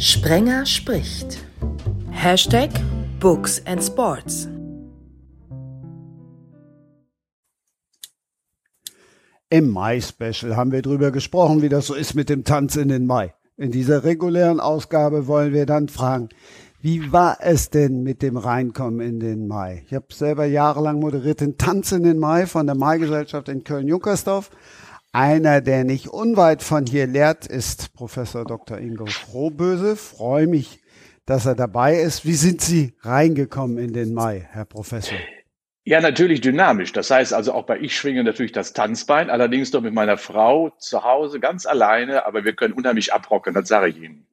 Sprenger spricht. Hashtag Books and Sports. Im Mai-Special haben wir darüber gesprochen, wie das so ist mit dem Tanz in den Mai. In dieser regulären Ausgabe wollen wir dann fragen, wie war es denn mit dem Reinkommen in den Mai? Ich habe selber jahrelang moderiert den Tanz in den Mai von der Mai-Gesellschaft in Köln-Junkersdorf. Einer, der nicht unweit von hier lehrt, ist Professor Dr. Ingo Frohböse. Freue mich, dass er dabei ist. Wie sind Sie reingekommen in den Mai, Herr Professor? Ja, natürlich dynamisch. Das heißt also auch bei ich schwinge natürlich das Tanzbein, allerdings doch mit meiner Frau zu Hause ganz alleine, aber wir können unheimlich abrocken, das sage ich Ihnen.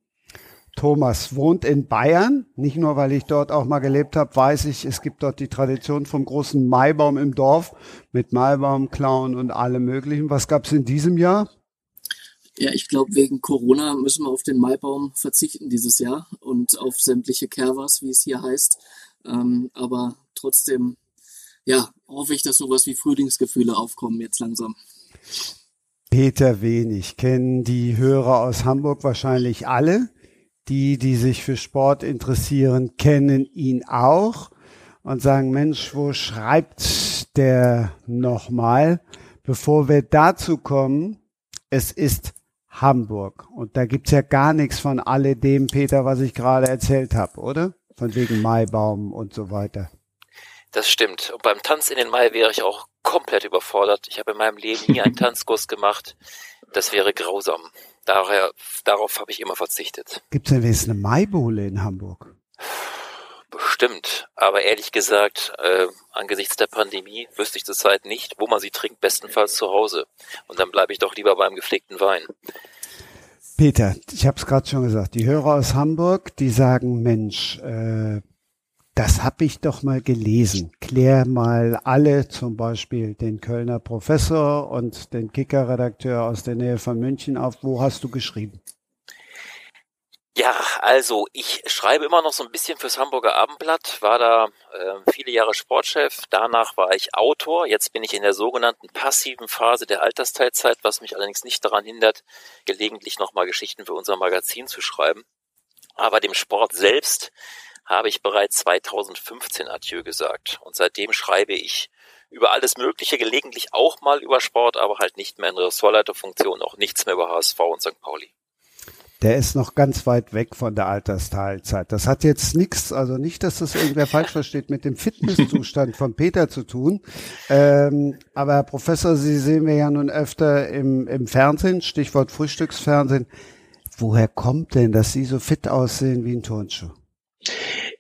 Thomas wohnt in Bayern. Nicht nur, weil ich dort auch mal gelebt habe, weiß ich, es gibt dort die Tradition vom großen Maibaum im Dorf mit Maibaum, Clown und allem Möglichen. Was gab es in diesem Jahr? Ja, ich glaube, wegen Corona müssen wir auf den Maibaum verzichten dieses Jahr und auf sämtliche Kervas, wie es hier heißt. Ähm, aber trotzdem, ja, hoffe ich, dass sowas wie Frühlingsgefühle aufkommen jetzt langsam. Peter Wenig kennen die Hörer aus Hamburg wahrscheinlich alle. Die, die sich für Sport interessieren, kennen ihn auch und sagen, Mensch, wo schreibt der nochmal? Bevor wir dazu kommen, es ist Hamburg. Und da gibt's ja gar nichts von alledem, Peter, was ich gerade erzählt habe, oder? Von wegen Maibaum und so weiter. Das stimmt. Und beim Tanz in den Mai wäre ich auch komplett überfordert. Ich habe in meinem Leben nie einen Tanzkurs gemacht. Das wäre grausam. Daher, darauf habe ich immer verzichtet. Gibt es denn wenigstens eine Maibohle in Hamburg? Bestimmt, aber ehrlich gesagt, äh, angesichts der Pandemie wüsste ich zurzeit nicht, wo man sie trinkt, bestenfalls zu Hause. Und dann bleibe ich doch lieber beim gepflegten Wein. Peter, ich habe es gerade schon gesagt, die Hörer aus Hamburg, die sagen, Mensch, äh, das habe ich doch mal gelesen. Klär mal alle, zum Beispiel den Kölner Professor und den Kicker-Redakteur aus der Nähe von München auf. Wo hast du geschrieben? Ja, also ich schreibe immer noch so ein bisschen fürs Hamburger Abendblatt, war da äh, viele Jahre Sportchef, danach war ich Autor, jetzt bin ich in der sogenannten passiven Phase der Altersteilzeit, was mich allerdings nicht daran hindert, gelegentlich nochmal Geschichten für unser Magazin zu schreiben. Aber dem Sport selbst habe ich bereits 2015 Adieu gesagt. Und seitdem schreibe ich über alles Mögliche, gelegentlich auch mal über Sport, aber halt nicht mehr in Ressortleiterfunktion, auch nichts mehr über HSV und St. Pauli. Der ist noch ganz weit weg von der Altersteilzeit. Das hat jetzt nichts, also nicht, dass das irgendwer falsch versteht, mit dem Fitnesszustand von Peter zu tun. Ähm, aber Herr Professor, Sie sehen wir ja nun öfter im, im Fernsehen, Stichwort Frühstücksfernsehen. Woher kommt denn, dass Sie so fit aussehen wie ein Turnschuh?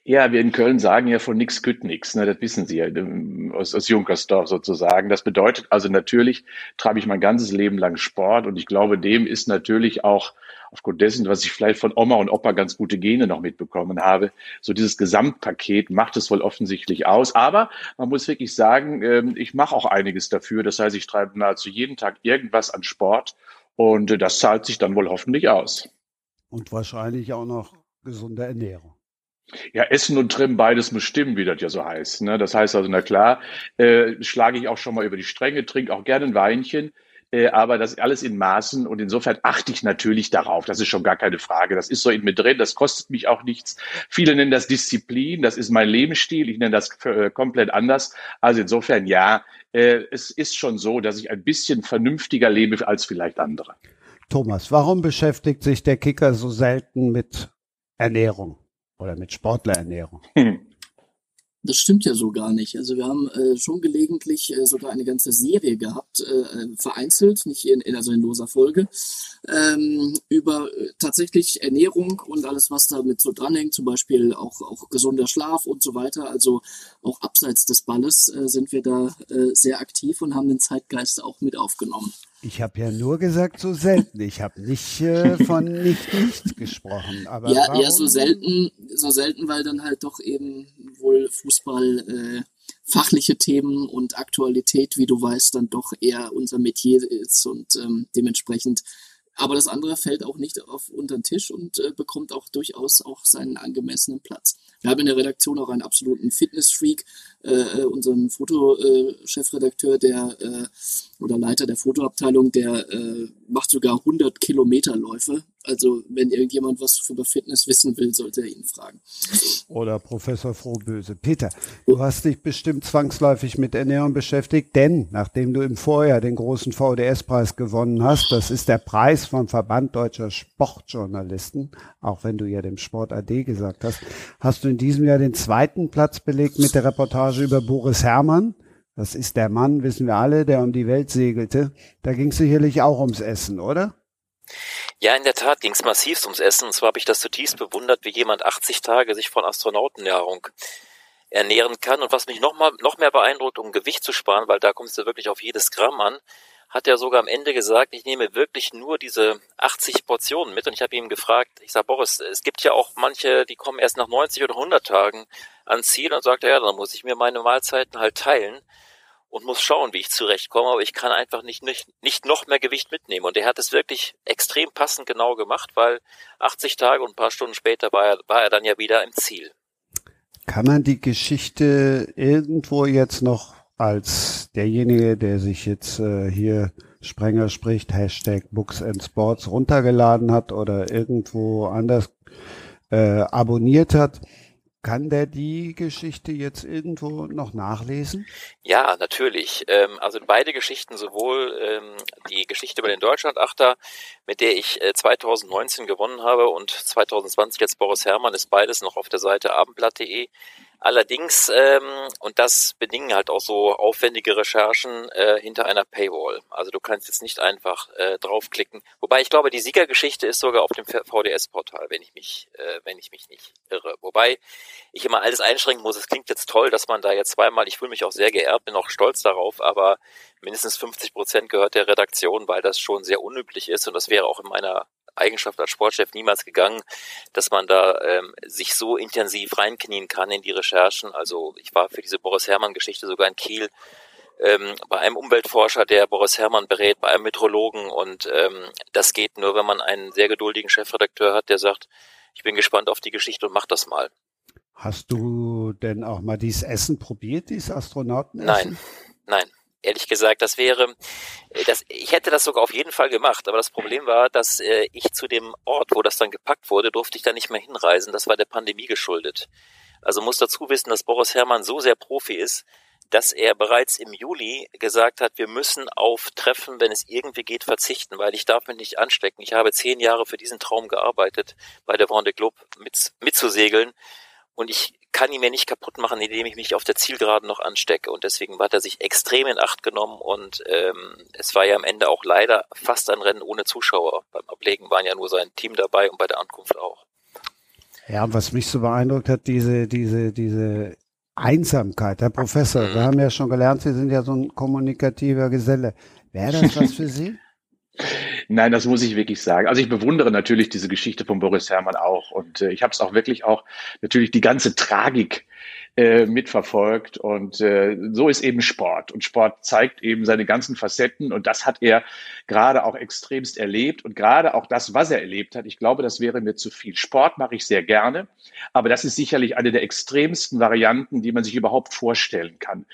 Ja, wir in Köln sagen ja von nix kütt nix, ne, das wissen Sie ja ähm, aus, aus Junkersdorf sozusagen. Das bedeutet also natürlich treibe ich mein ganzes Leben lang Sport und ich glaube, dem ist natürlich auch aufgrund dessen, was ich vielleicht von Oma und Opa ganz gute Gene noch mitbekommen habe, so dieses Gesamtpaket macht es wohl offensichtlich aus. Aber man muss wirklich sagen, ähm, ich mache auch einiges dafür. Das heißt, ich treibe nahezu jeden Tag irgendwas an Sport und äh, das zahlt sich dann wohl hoffentlich aus. Und wahrscheinlich auch noch gesunde Ernährung. Ja, Essen und Trimmen, beides muss stimmen, wie das ja so heißt. Ne? Das heißt also, na klar, äh, schlage ich auch schon mal über die Stränge, trinke auch gerne ein Weinchen, äh, aber das alles in Maßen und insofern achte ich natürlich darauf. Das ist schon gar keine Frage. Das ist so in mir drin, das kostet mich auch nichts. Viele nennen das Disziplin, das ist mein Lebensstil, ich nenne das äh, komplett anders. Also insofern ja, äh, es ist schon so, dass ich ein bisschen vernünftiger lebe als vielleicht andere. Thomas, warum beschäftigt sich der Kicker so selten mit Ernährung? Oder mit Sportlerernährung. Das stimmt ja so gar nicht. Also wir haben äh, schon gelegentlich äh, sogar eine ganze Serie gehabt, äh, vereinzelt, nicht in, in, also in loser Folge, ähm, über äh, tatsächlich Ernährung und alles, was damit so dranhängt, zum Beispiel auch, auch gesunder Schlaf und so weiter. Also auch abseits des Balles äh, sind wir da äh, sehr aktiv und haben den Zeitgeist auch mit aufgenommen. Ich habe ja nur gesagt, so selten. Ich habe nicht äh, von nicht nichts gesprochen. Aber ja, warum? ja, so selten, so selten, weil dann halt doch eben wohl Fußball äh, fachliche Themen und Aktualität, wie du weißt, dann doch eher unser Metier ist und ähm, dementsprechend. Aber das andere fällt auch nicht auf unter den Tisch und äh, bekommt auch durchaus auch seinen angemessenen Platz. Wir haben in der Redaktion auch einen absoluten Fitnessfreak, äh, äh unseren Fotochefredakteur, der äh, oder Leiter der Fotoabteilung, der äh, macht sogar 100 Kilometerläufe. Also wenn irgendjemand was über Fitness wissen will, sollte er ihn fragen. Oder Professor Frohböse. Peter, du hast dich bestimmt zwangsläufig mit Ernährung beschäftigt, denn nachdem du im Vorjahr den großen VDS-Preis gewonnen hast, das ist der Preis vom Verband deutscher Sportjournalisten, auch wenn du ja dem Sport AD gesagt hast, hast du in diesem Jahr den zweiten Platz belegt mit der Reportage über Boris Herrmann. Das ist der Mann, wissen wir alle, der um die Welt segelte. Da ging es sicherlich auch ums Essen, oder? Ja, in der Tat ging es massivst ums Essen. Und zwar habe ich das zutiefst bewundert, wie jemand 80 Tage sich von Astronautennahrung ernähren kann. Und was mich noch, mal, noch mehr beeindruckt, um Gewicht zu sparen, weil da kommst du wirklich auf jedes Gramm an, hat er sogar am Ende gesagt, ich nehme wirklich nur diese 80 Portionen mit. Und ich habe ihm gefragt, ich sage, Boris, es gibt ja auch manche, die kommen erst nach 90 oder 100 Tagen ans Ziel. Und sagt ja, dann muss ich mir meine Mahlzeiten halt teilen und muss schauen, wie ich zurechtkomme, aber ich kann einfach nicht, nicht, nicht noch mehr Gewicht mitnehmen. Und er hat es wirklich extrem passend genau gemacht, weil 80 Tage und ein paar Stunden später war er, war er dann ja wieder im Ziel. Kann man die Geschichte irgendwo jetzt noch als derjenige, der sich jetzt äh, hier Sprenger spricht, Hashtag Books and Sports runtergeladen hat oder irgendwo anders äh, abonniert hat, kann der die Geschichte jetzt irgendwo noch nachlesen? Ja, natürlich. Ähm, also beide Geschichten, sowohl ähm, die Geschichte über den Deutschlandachter, mit der ich äh, 2019 gewonnen habe, und 2020 jetzt Boris Herrmann, ist beides noch auf der Seite abendblatt.de Allerdings, ähm, und das bedingen halt auch so aufwendige Recherchen äh, hinter einer Paywall. Also du kannst jetzt nicht einfach äh, draufklicken. Wobei ich glaube, die Siegergeschichte ist sogar auf dem VDS-Portal, wenn ich mich, äh, wenn ich mich nicht irre. Wobei ich immer alles einschränken muss. Es klingt jetzt toll, dass man da jetzt zweimal, ich fühle mich auch sehr geehrt, bin auch stolz darauf, aber mindestens 50 Prozent gehört der Redaktion, weil das schon sehr unüblich ist und das wäre auch in meiner Eigenschaft als Sportchef niemals gegangen, dass man da ähm, sich so intensiv reinknien kann in die Recherchen. Also ich war für diese Boris Herrmann-Geschichte sogar in Kiel ähm, bei einem Umweltforscher, der Boris Herrmann berät, bei einem Metrologen und ähm, das geht nur, wenn man einen sehr geduldigen Chefredakteur hat, der sagt, ich bin gespannt auf die Geschichte und mach das mal. Hast du denn auch mal dieses Essen probiert, dieses Astronautenessen? Nein, nein ehrlich gesagt, das wäre, äh, das, ich hätte das sogar auf jeden Fall gemacht, aber das Problem war, dass äh, ich zu dem Ort, wo das dann gepackt wurde, durfte ich da nicht mehr hinreisen. Das war der Pandemie geschuldet. Also muss dazu wissen, dass Boris Herrmann so sehr Profi ist, dass er bereits im Juli gesagt hat, wir müssen auf Treffen, wenn es irgendwie geht, verzichten, weil ich darf mich nicht anstecken. Ich habe zehn Jahre für diesen Traum gearbeitet, bei der Vendée Globe mit, mitzusegeln. Und ich kann ihn mir nicht kaputt machen, indem ich mich auf der Zielgeraden noch anstecke. Und deswegen hat er sich extrem in Acht genommen und ähm, es war ja am Ende auch leider fast ein Rennen ohne Zuschauer. Beim Ablegen waren ja nur sein Team dabei und bei der Ankunft auch. Ja, was mich so beeindruckt hat, diese, diese, diese Einsamkeit. Herr Professor, mhm. wir haben ja schon gelernt, Sie sind ja so ein kommunikativer Geselle. Wäre das was für Sie? Nein, das muss ich wirklich sagen. Also ich bewundere natürlich diese Geschichte von Boris Herrmann auch und äh, ich habe es auch wirklich auch natürlich die ganze Tragik äh, mitverfolgt und äh, so ist eben Sport und Sport zeigt eben seine ganzen Facetten und das hat er gerade auch extremst erlebt und gerade auch das, was er erlebt hat. Ich glaube, das wäre mir zu viel. Sport mache ich sehr gerne, aber das ist sicherlich eine der extremsten Varianten, die man sich überhaupt vorstellen kann.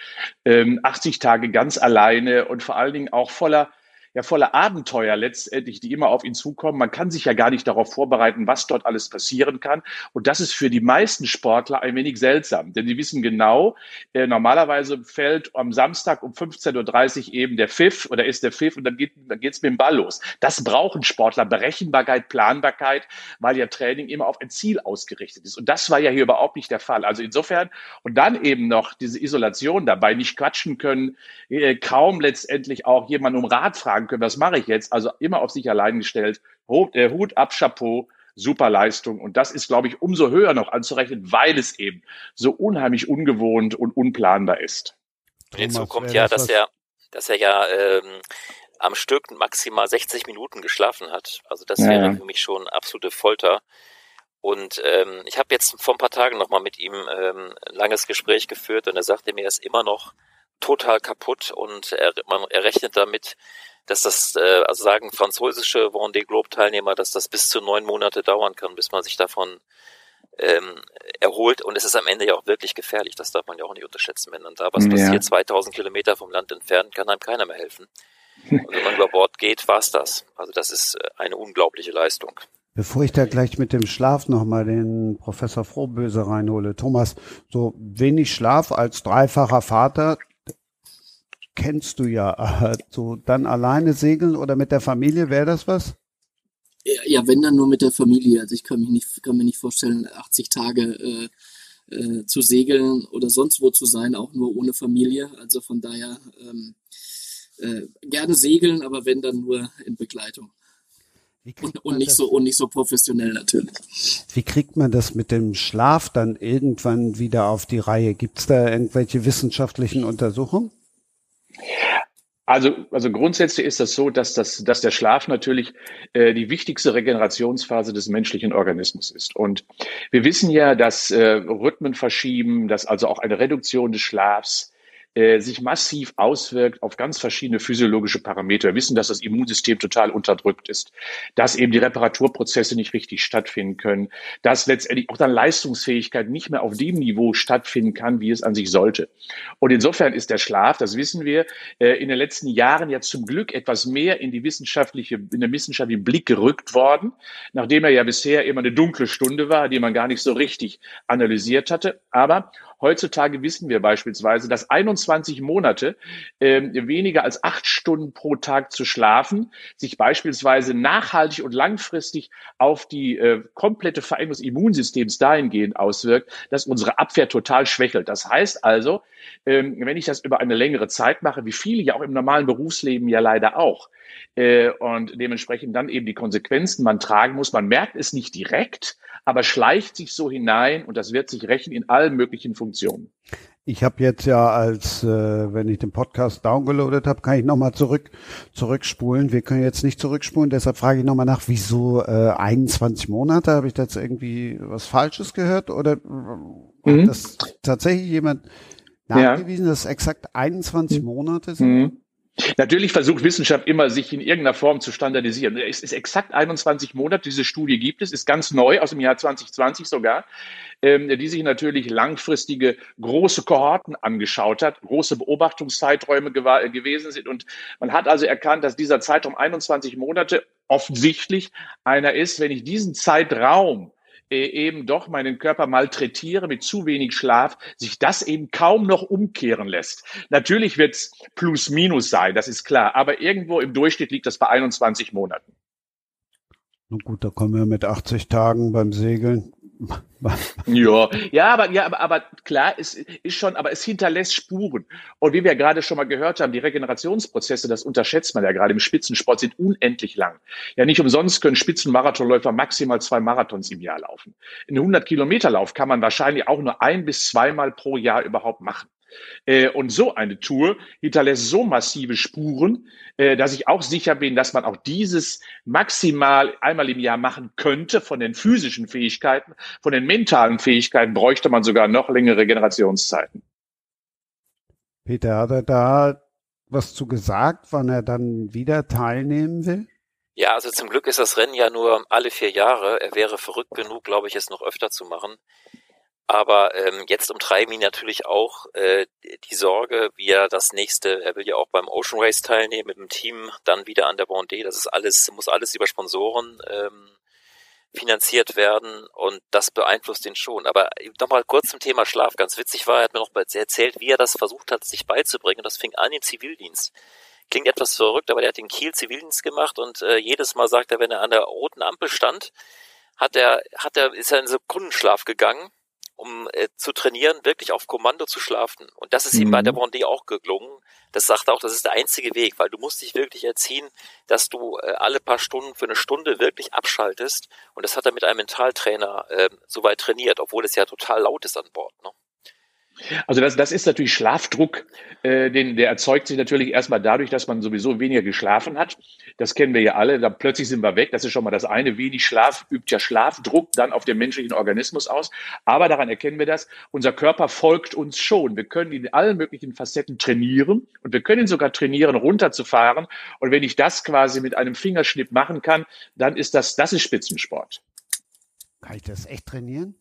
Ähm, 80 Tage ganz alleine und vor allen Dingen auch voller ja voller Abenteuer letztendlich, die immer auf ihn zukommen. Man kann sich ja gar nicht darauf vorbereiten, was dort alles passieren kann. Und das ist für die meisten Sportler ein wenig seltsam, denn sie wissen genau, äh, normalerweise fällt am Samstag um 15.30 Uhr eben der Pfiff oder ist der Pfiff und dann geht dann geht's mit dem Ball los. Das brauchen Sportler, Berechenbarkeit, Planbarkeit, weil ja Training immer auf ein Ziel ausgerichtet ist. Und das war ja hier überhaupt nicht der Fall. Also insofern und dann eben noch diese Isolation dabei, nicht quatschen können, äh, kaum letztendlich auch jemanden um Rat fragen sagen können, was mache ich jetzt? Also immer auf sich allein gestellt. Der Hut ab, Chapeau, super Leistung. Und das ist, glaube ich, umso höher noch anzurechnen, weil es eben so unheimlich ungewohnt und unplanbar ist. Hinzu kommt ja, dass er, dass er ja ähm, am Stück maximal 60 Minuten geschlafen hat. Also das ja, wäre für mich schon absolute Folter. Und ähm, ich habe jetzt vor ein paar Tagen nochmal mit ihm ähm, ein langes Gespräch geführt und er sagte mir, er ist immer noch total kaputt und er, man, er rechnet damit, dass das, äh, also sagen französische Vendée Globe Teilnehmer, dass das bis zu neun Monate dauern kann, bis man sich davon ähm, erholt und es ist am Ende ja auch wirklich gefährlich. Das darf man ja auch nicht unterschätzen. Wenn dann da was ja. passiert, 2000 Kilometer vom Land entfernt, kann einem keiner mehr helfen. Und wenn man über Bord geht, war's das. Also das ist äh, eine unglaubliche Leistung. Bevor ich da gleich mit dem Schlaf nochmal den Professor Frohböse reinhole, Thomas, so wenig Schlaf als dreifacher Vater kennst du ja. So dann alleine segeln oder mit der Familie, wäre das was? Ja, wenn dann nur mit der Familie. Also ich kann mich nicht, kann mir nicht vorstellen, 80 Tage äh, äh, zu segeln oder sonst wo zu sein, auch nur ohne Familie. Also von daher ähm, äh, gerne segeln, aber wenn dann nur in Begleitung. Und, und, nicht so, und nicht so professionell natürlich. Wie kriegt man das mit dem Schlaf dann irgendwann wieder auf die Reihe? Gibt es da irgendwelche wissenschaftlichen Untersuchungen? Also, also grundsätzlich ist das so, dass, das, dass der Schlaf natürlich äh, die wichtigste Regenerationsphase des menschlichen Organismus ist. Und wir wissen ja, dass äh, Rhythmen verschieben, dass also auch eine Reduktion des Schlafs äh, sich massiv auswirkt auf ganz verschiedene physiologische Parameter. Wir wissen, dass das Immunsystem total unterdrückt ist, dass eben die Reparaturprozesse nicht richtig stattfinden können, dass letztendlich auch dann Leistungsfähigkeit nicht mehr auf dem Niveau stattfinden kann, wie es an sich sollte. Und insofern ist der Schlaf, das wissen wir, äh, in den letzten Jahren ja zum Glück etwas mehr in die wissenschaftliche, in den wissenschaftlichen Blick gerückt worden, nachdem er ja bisher immer eine dunkle Stunde war, die man gar nicht so richtig analysiert hatte. Aber Heutzutage wissen wir beispielsweise, dass 21 Monate äh, weniger als acht Stunden pro Tag zu schlafen sich beispielsweise nachhaltig und langfristig auf die äh, komplette Veränderung des Immunsystems dahingehend auswirkt, dass unsere Abwehr total schwächelt. Das heißt also, ähm, wenn ich das über eine längere Zeit mache, wie viele ja auch im normalen Berufsleben ja leider auch, äh, und dementsprechend dann eben die Konsequenzen man tragen muss. Man merkt es nicht direkt, aber schleicht sich so hinein und das wird sich rächen in allen möglichen Funktionen. Ich habe jetzt ja als, äh, wenn ich den Podcast downgeloadet habe, kann ich nochmal zurück, zurückspulen. Wir können jetzt nicht zurückspulen, deshalb frage ich nochmal nach, wieso äh, 21 Monate? Habe ich da jetzt irgendwie was Falsches gehört? Oder mhm. hat das tatsächlich jemand nachgewiesen, ja. dass es exakt 21 mhm. Monate sind? Mhm. Natürlich versucht Wissenschaft immer, sich in irgendeiner Form zu standardisieren. Es ist exakt 21 Monate, diese Studie gibt es, ist ganz neu, aus dem Jahr 2020 sogar, ähm, die sich natürlich langfristige große Kohorten angeschaut hat, große Beobachtungszeiträume gewesen sind. Und man hat also erkannt, dass dieser Zeitraum 21 Monate offensichtlich einer ist, wenn ich diesen Zeitraum äh, eben doch meinen Körper malträtiere mit zu wenig Schlaf, sich das eben kaum noch umkehren lässt. Natürlich wird es plus minus sein, das ist klar, aber irgendwo im Durchschnitt liegt das bei 21 Monaten. Nun gut, da kommen wir mit 80 Tagen beim Segeln ja, ja, aber, ja, aber, aber klar, es ist schon, aber es hinterlässt Spuren. Und wie wir gerade schon mal gehört haben, die Regenerationsprozesse, das unterschätzt man ja gerade im Spitzensport, sind unendlich lang. Ja, nicht umsonst können Spitzenmarathonläufer maximal zwei Marathons im Jahr laufen. Ein 100 Kilometer Lauf kann man wahrscheinlich auch nur ein bis zweimal pro Jahr überhaupt machen. Äh, und so eine Tour hinterlässt so massive Spuren, äh, dass ich auch sicher bin, dass man auch dieses maximal einmal im Jahr machen könnte von den physischen Fähigkeiten, von den mentalen Fähigkeiten bräuchte man sogar noch längere Generationszeiten. Peter, hat er da was zu gesagt, wann er dann wieder teilnehmen will? Ja, also zum Glück ist das Rennen ja nur alle vier Jahre. Er wäre verrückt genug, glaube ich, es noch öfter zu machen. Aber ähm, jetzt umtreiben ihn natürlich auch äh, die Sorge, wie er das nächste, er will ja auch beim Ocean Race teilnehmen mit dem Team, dann wieder an der Vendée. Das ist alles, muss alles über Sponsoren ähm, finanziert werden und das beeinflusst ihn schon. Aber nochmal kurz zum Thema Schlaf. Ganz witzig war, er hat mir noch erzählt, wie er das versucht hat, sich beizubringen. Das fing an im Zivildienst. Klingt etwas verrückt, aber der hat den Kiel Zivildienst gemacht und äh, jedes Mal sagt er, wenn er an der roten Ampel stand, hat er, hat er, ist er in Sekundenschlaf gegangen um äh, zu trainieren, wirklich auf Kommando zu schlafen. Und das ist mhm. ihm bei der Vendée auch gelungen. Das sagt er auch, das ist der einzige Weg, weil du musst dich wirklich erziehen, dass du äh, alle paar Stunden für eine Stunde wirklich abschaltest. Und das hat er mit einem Mentaltrainer äh, soweit trainiert, obwohl es ja total laut ist an Bord. Ne? Also das, das ist natürlich Schlafdruck, äh, den, der erzeugt sich natürlich erstmal dadurch, dass man sowieso weniger geschlafen hat. Das kennen wir ja alle. Da plötzlich sind wir weg. Das ist schon mal das eine. Wenig Schlaf übt ja Schlafdruck dann auf den menschlichen Organismus aus. Aber daran erkennen wir das. Unser Körper folgt uns schon. Wir können in allen möglichen Facetten trainieren und wir können ihn sogar trainieren, runterzufahren. Und wenn ich das quasi mit einem Fingerschnipp machen kann, dann ist das, das ist Spitzensport. Kann ich das echt trainieren?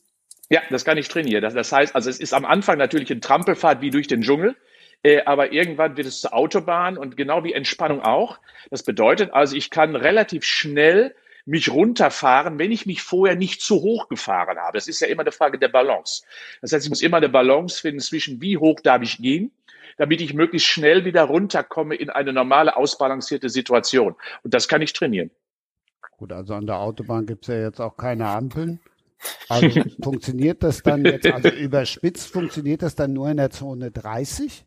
Ja, das kann ich trainieren. Das, das heißt, also es ist am Anfang natürlich eine Trampelfahrt wie durch den Dschungel. Äh, aber irgendwann wird es zur Autobahn und genau wie Entspannung auch. Das bedeutet also, ich kann relativ schnell mich runterfahren, wenn ich mich vorher nicht zu hoch gefahren habe. Das ist ja immer eine Frage der Balance. Das heißt, ich muss immer eine Balance finden zwischen wie hoch darf ich gehen, damit ich möglichst schnell wieder runterkomme in eine normale, ausbalancierte Situation. Und das kann ich trainieren. Gut, also an der Autobahn gibt es ja jetzt auch keine Ampeln. Also funktioniert das dann jetzt, also überspitzt funktioniert das dann nur in der Zone 30?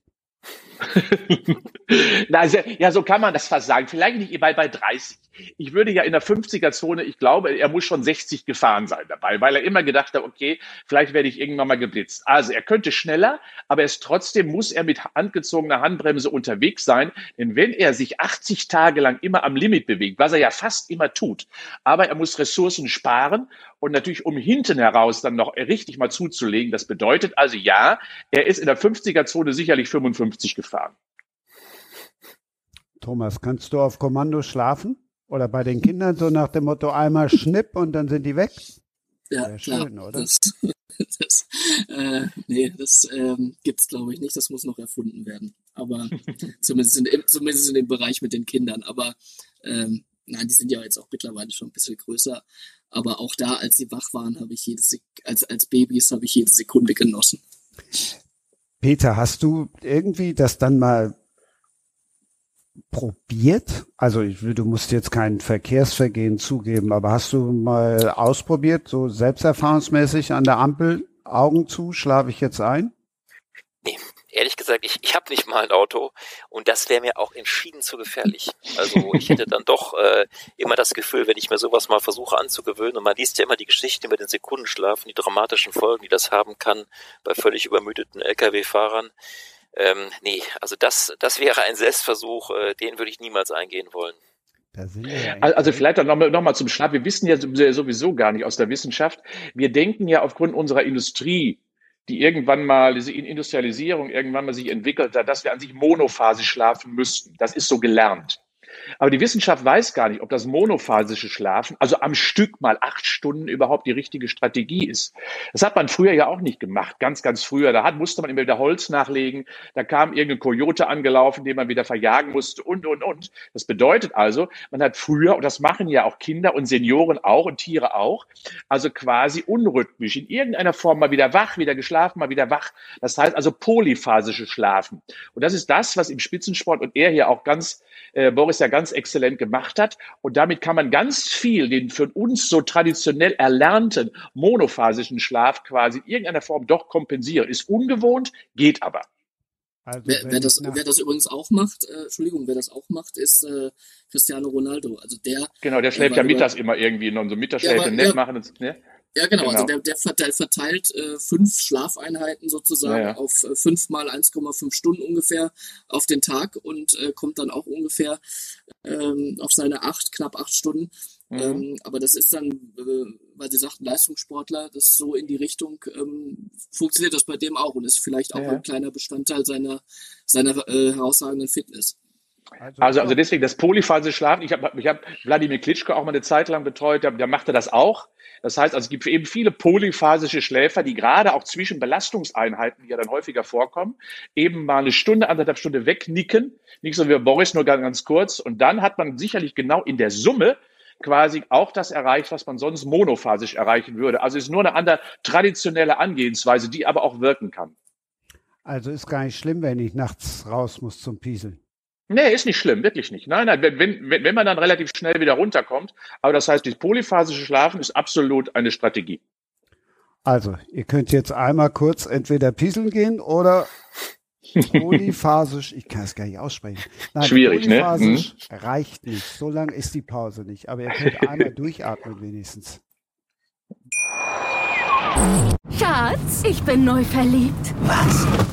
Na, also, ja, so kann man das fast sagen. Vielleicht nicht bei, bei 30. Ich würde ja in der 50er-Zone, ich glaube, er muss schon 60 gefahren sein dabei, weil er immer gedacht hat, okay, vielleicht werde ich irgendwann mal geblitzt. Also er könnte schneller, aber es trotzdem muss er mit angezogener Handbremse unterwegs sein. Denn wenn er sich 80 Tage lang immer am Limit bewegt, was er ja fast immer tut, aber er muss Ressourcen sparen und natürlich um hinten heraus dann noch richtig mal zuzulegen. Das bedeutet also ja, er ist in der 50er-Zone sicherlich 55 gefahren. Thomas, kannst du auf Kommando schlafen? Oder bei den Kindern so nach dem Motto einmal schnipp und dann sind die weg? Ja, schön, klar. oder? Das, das, äh, nee, das ähm, gibt es, glaube ich, nicht. Das muss noch erfunden werden. Aber zumindest, in, zumindest in dem Bereich mit den Kindern. Aber ähm, nein, die sind ja jetzt auch mittlerweile schon ein bisschen größer. Aber auch da, als sie wach waren, habe ich jede als, als Babys habe ich jede Sekunde genossen. Peter, hast du irgendwie das dann mal probiert? Also ich, du musst jetzt kein Verkehrsvergehen zugeben, aber hast du mal ausprobiert, so selbsterfahrungsmäßig an der Ampel Augen zu, schlafe ich jetzt ein? Nee, ehrlich gesagt, ich, ich habe nicht mal ein Auto und das wäre mir auch entschieden zu gefährlich. Also ich hätte dann doch äh, immer das Gefühl, wenn ich mir sowas mal versuche anzugewöhnen und man liest ja immer die Geschichten über den Sekundenschlaf und die dramatischen Folgen, die das haben kann bei völlig übermüdeten Lkw-Fahrern. Ähm, nee, also das, das wäre ein Selbstversuch, äh, den würde ich niemals eingehen wollen. Ja also vielleicht noch mal, noch mal zum Schlaf. Wir wissen ja sowieso gar nicht aus der Wissenschaft. Wir denken ja aufgrund unserer Industrie, die irgendwann mal, diese Industrialisierung irgendwann mal sich entwickelt hat, dass wir an sich monophasisch schlafen müssten. Das ist so gelernt. Aber die Wissenschaft weiß gar nicht, ob das monophasische Schlafen, also am Stück mal acht Stunden überhaupt die richtige Strategie ist. Das hat man früher ja auch nicht gemacht, ganz, ganz früher. Da hat, musste man immer wieder Holz nachlegen, da kam irgendein Kojote angelaufen, den man wieder verjagen musste und, und, und. Das bedeutet also, man hat früher, und das machen ja auch Kinder und Senioren auch und Tiere auch, also quasi unrhythmisch, in irgendeiner Form mal wieder wach, wieder geschlafen, mal wieder wach. Das heißt also polyphasische Schlafen. Und das ist das, was im Spitzensport und er hier auch ganz, äh, Boris ja ganz exzellent gemacht hat. Und damit kann man ganz viel, den für uns so traditionell erlernten monophasischen Schlaf quasi in irgendeiner Form doch kompensieren. Ist ungewohnt, geht aber. Also wer, wer, das, wer das übrigens auch macht, äh, Entschuldigung, wer das auch macht, ist äh, Cristiano Ronaldo. Also der. Genau, der schläft ja mittags immer irgendwie in so Mittagsschläfe ja, nett ja, machen. Ne? Ja, genau. Also genau. Also der, der verteilt, verteilt äh, fünf Schlafeinheiten sozusagen ja, ja. auf äh, fünf mal 1,5 Stunden ungefähr auf den Tag und äh, kommt dann auch ungefähr ähm, auf seine acht, knapp acht Stunden. Mhm. Ähm, aber das ist dann, äh, weil Sie sagten, Leistungssportler, das so in die Richtung, ähm, funktioniert das bei dem auch und ist vielleicht auch ja. ein kleiner Bestandteil seiner, seiner äh, herausragenden Fitness. Also, also, also deswegen das polyphasische Schlafen. Ich habe ich hab Wladimir Klitschko auch mal eine Zeit lang betreut, der, der machte das auch. Das heißt, also es gibt eben viele polyphasische Schläfer, die gerade auch zwischen Belastungseinheiten, die ja dann häufiger vorkommen, eben mal eine Stunde, anderthalb Stunde wegnicken. Nicht so wie Boris, nur ganz, ganz kurz. Und dann hat man sicherlich genau in der Summe quasi auch das erreicht, was man sonst monophasisch erreichen würde. Also es ist nur eine andere traditionelle Angehensweise, die aber auch wirken kann. Also ist gar nicht schlimm, wenn ich nachts raus muss zum Pieseln. Nee, ist nicht schlimm, wirklich nicht. Nein, nein, wenn, wenn, wenn man dann relativ schnell wieder runterkommt. Aber das heißt, das polyphasische Schlafen ist absolut eine Strategie. Also, ihr könnt jetzt einmal kurz entweder pieseln gehen oder polyphasisch, ich kann es gar nicht aussprechen. Nein, Schwierig, ne? polyphasisch ne? reicht nicht. So lang ist die Pause nicht. Aber ihr könnt einmal durchatmen wenigstens. Schatz, ich bin neu verliebt. Was?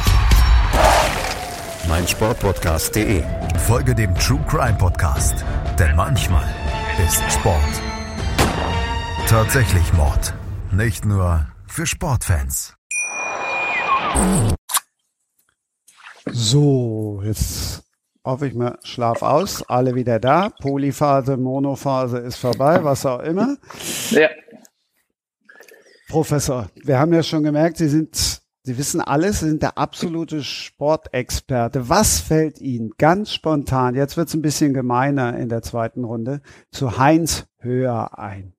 meinsportpodcast.de. Folge dem True Crime Podcast, denn manchmal ist Sport tatsächlich Mord. Nicht nur für Sportfans. So, jetzt hoffe ich mal, Schlaf aus, alle wieder da. Polyphase, Monophase ist vorbei, was auch immer. Ja. Professor, wir haben ja schon gemerkt, Sie sind, Sie wissen alles, Sie sind der absolute Sportexperte. Was fällt Ihnen ganz spontan, jetzt wird es ein bisschen gemeiner in der zweiten Runde, zu Heinz Höher ein?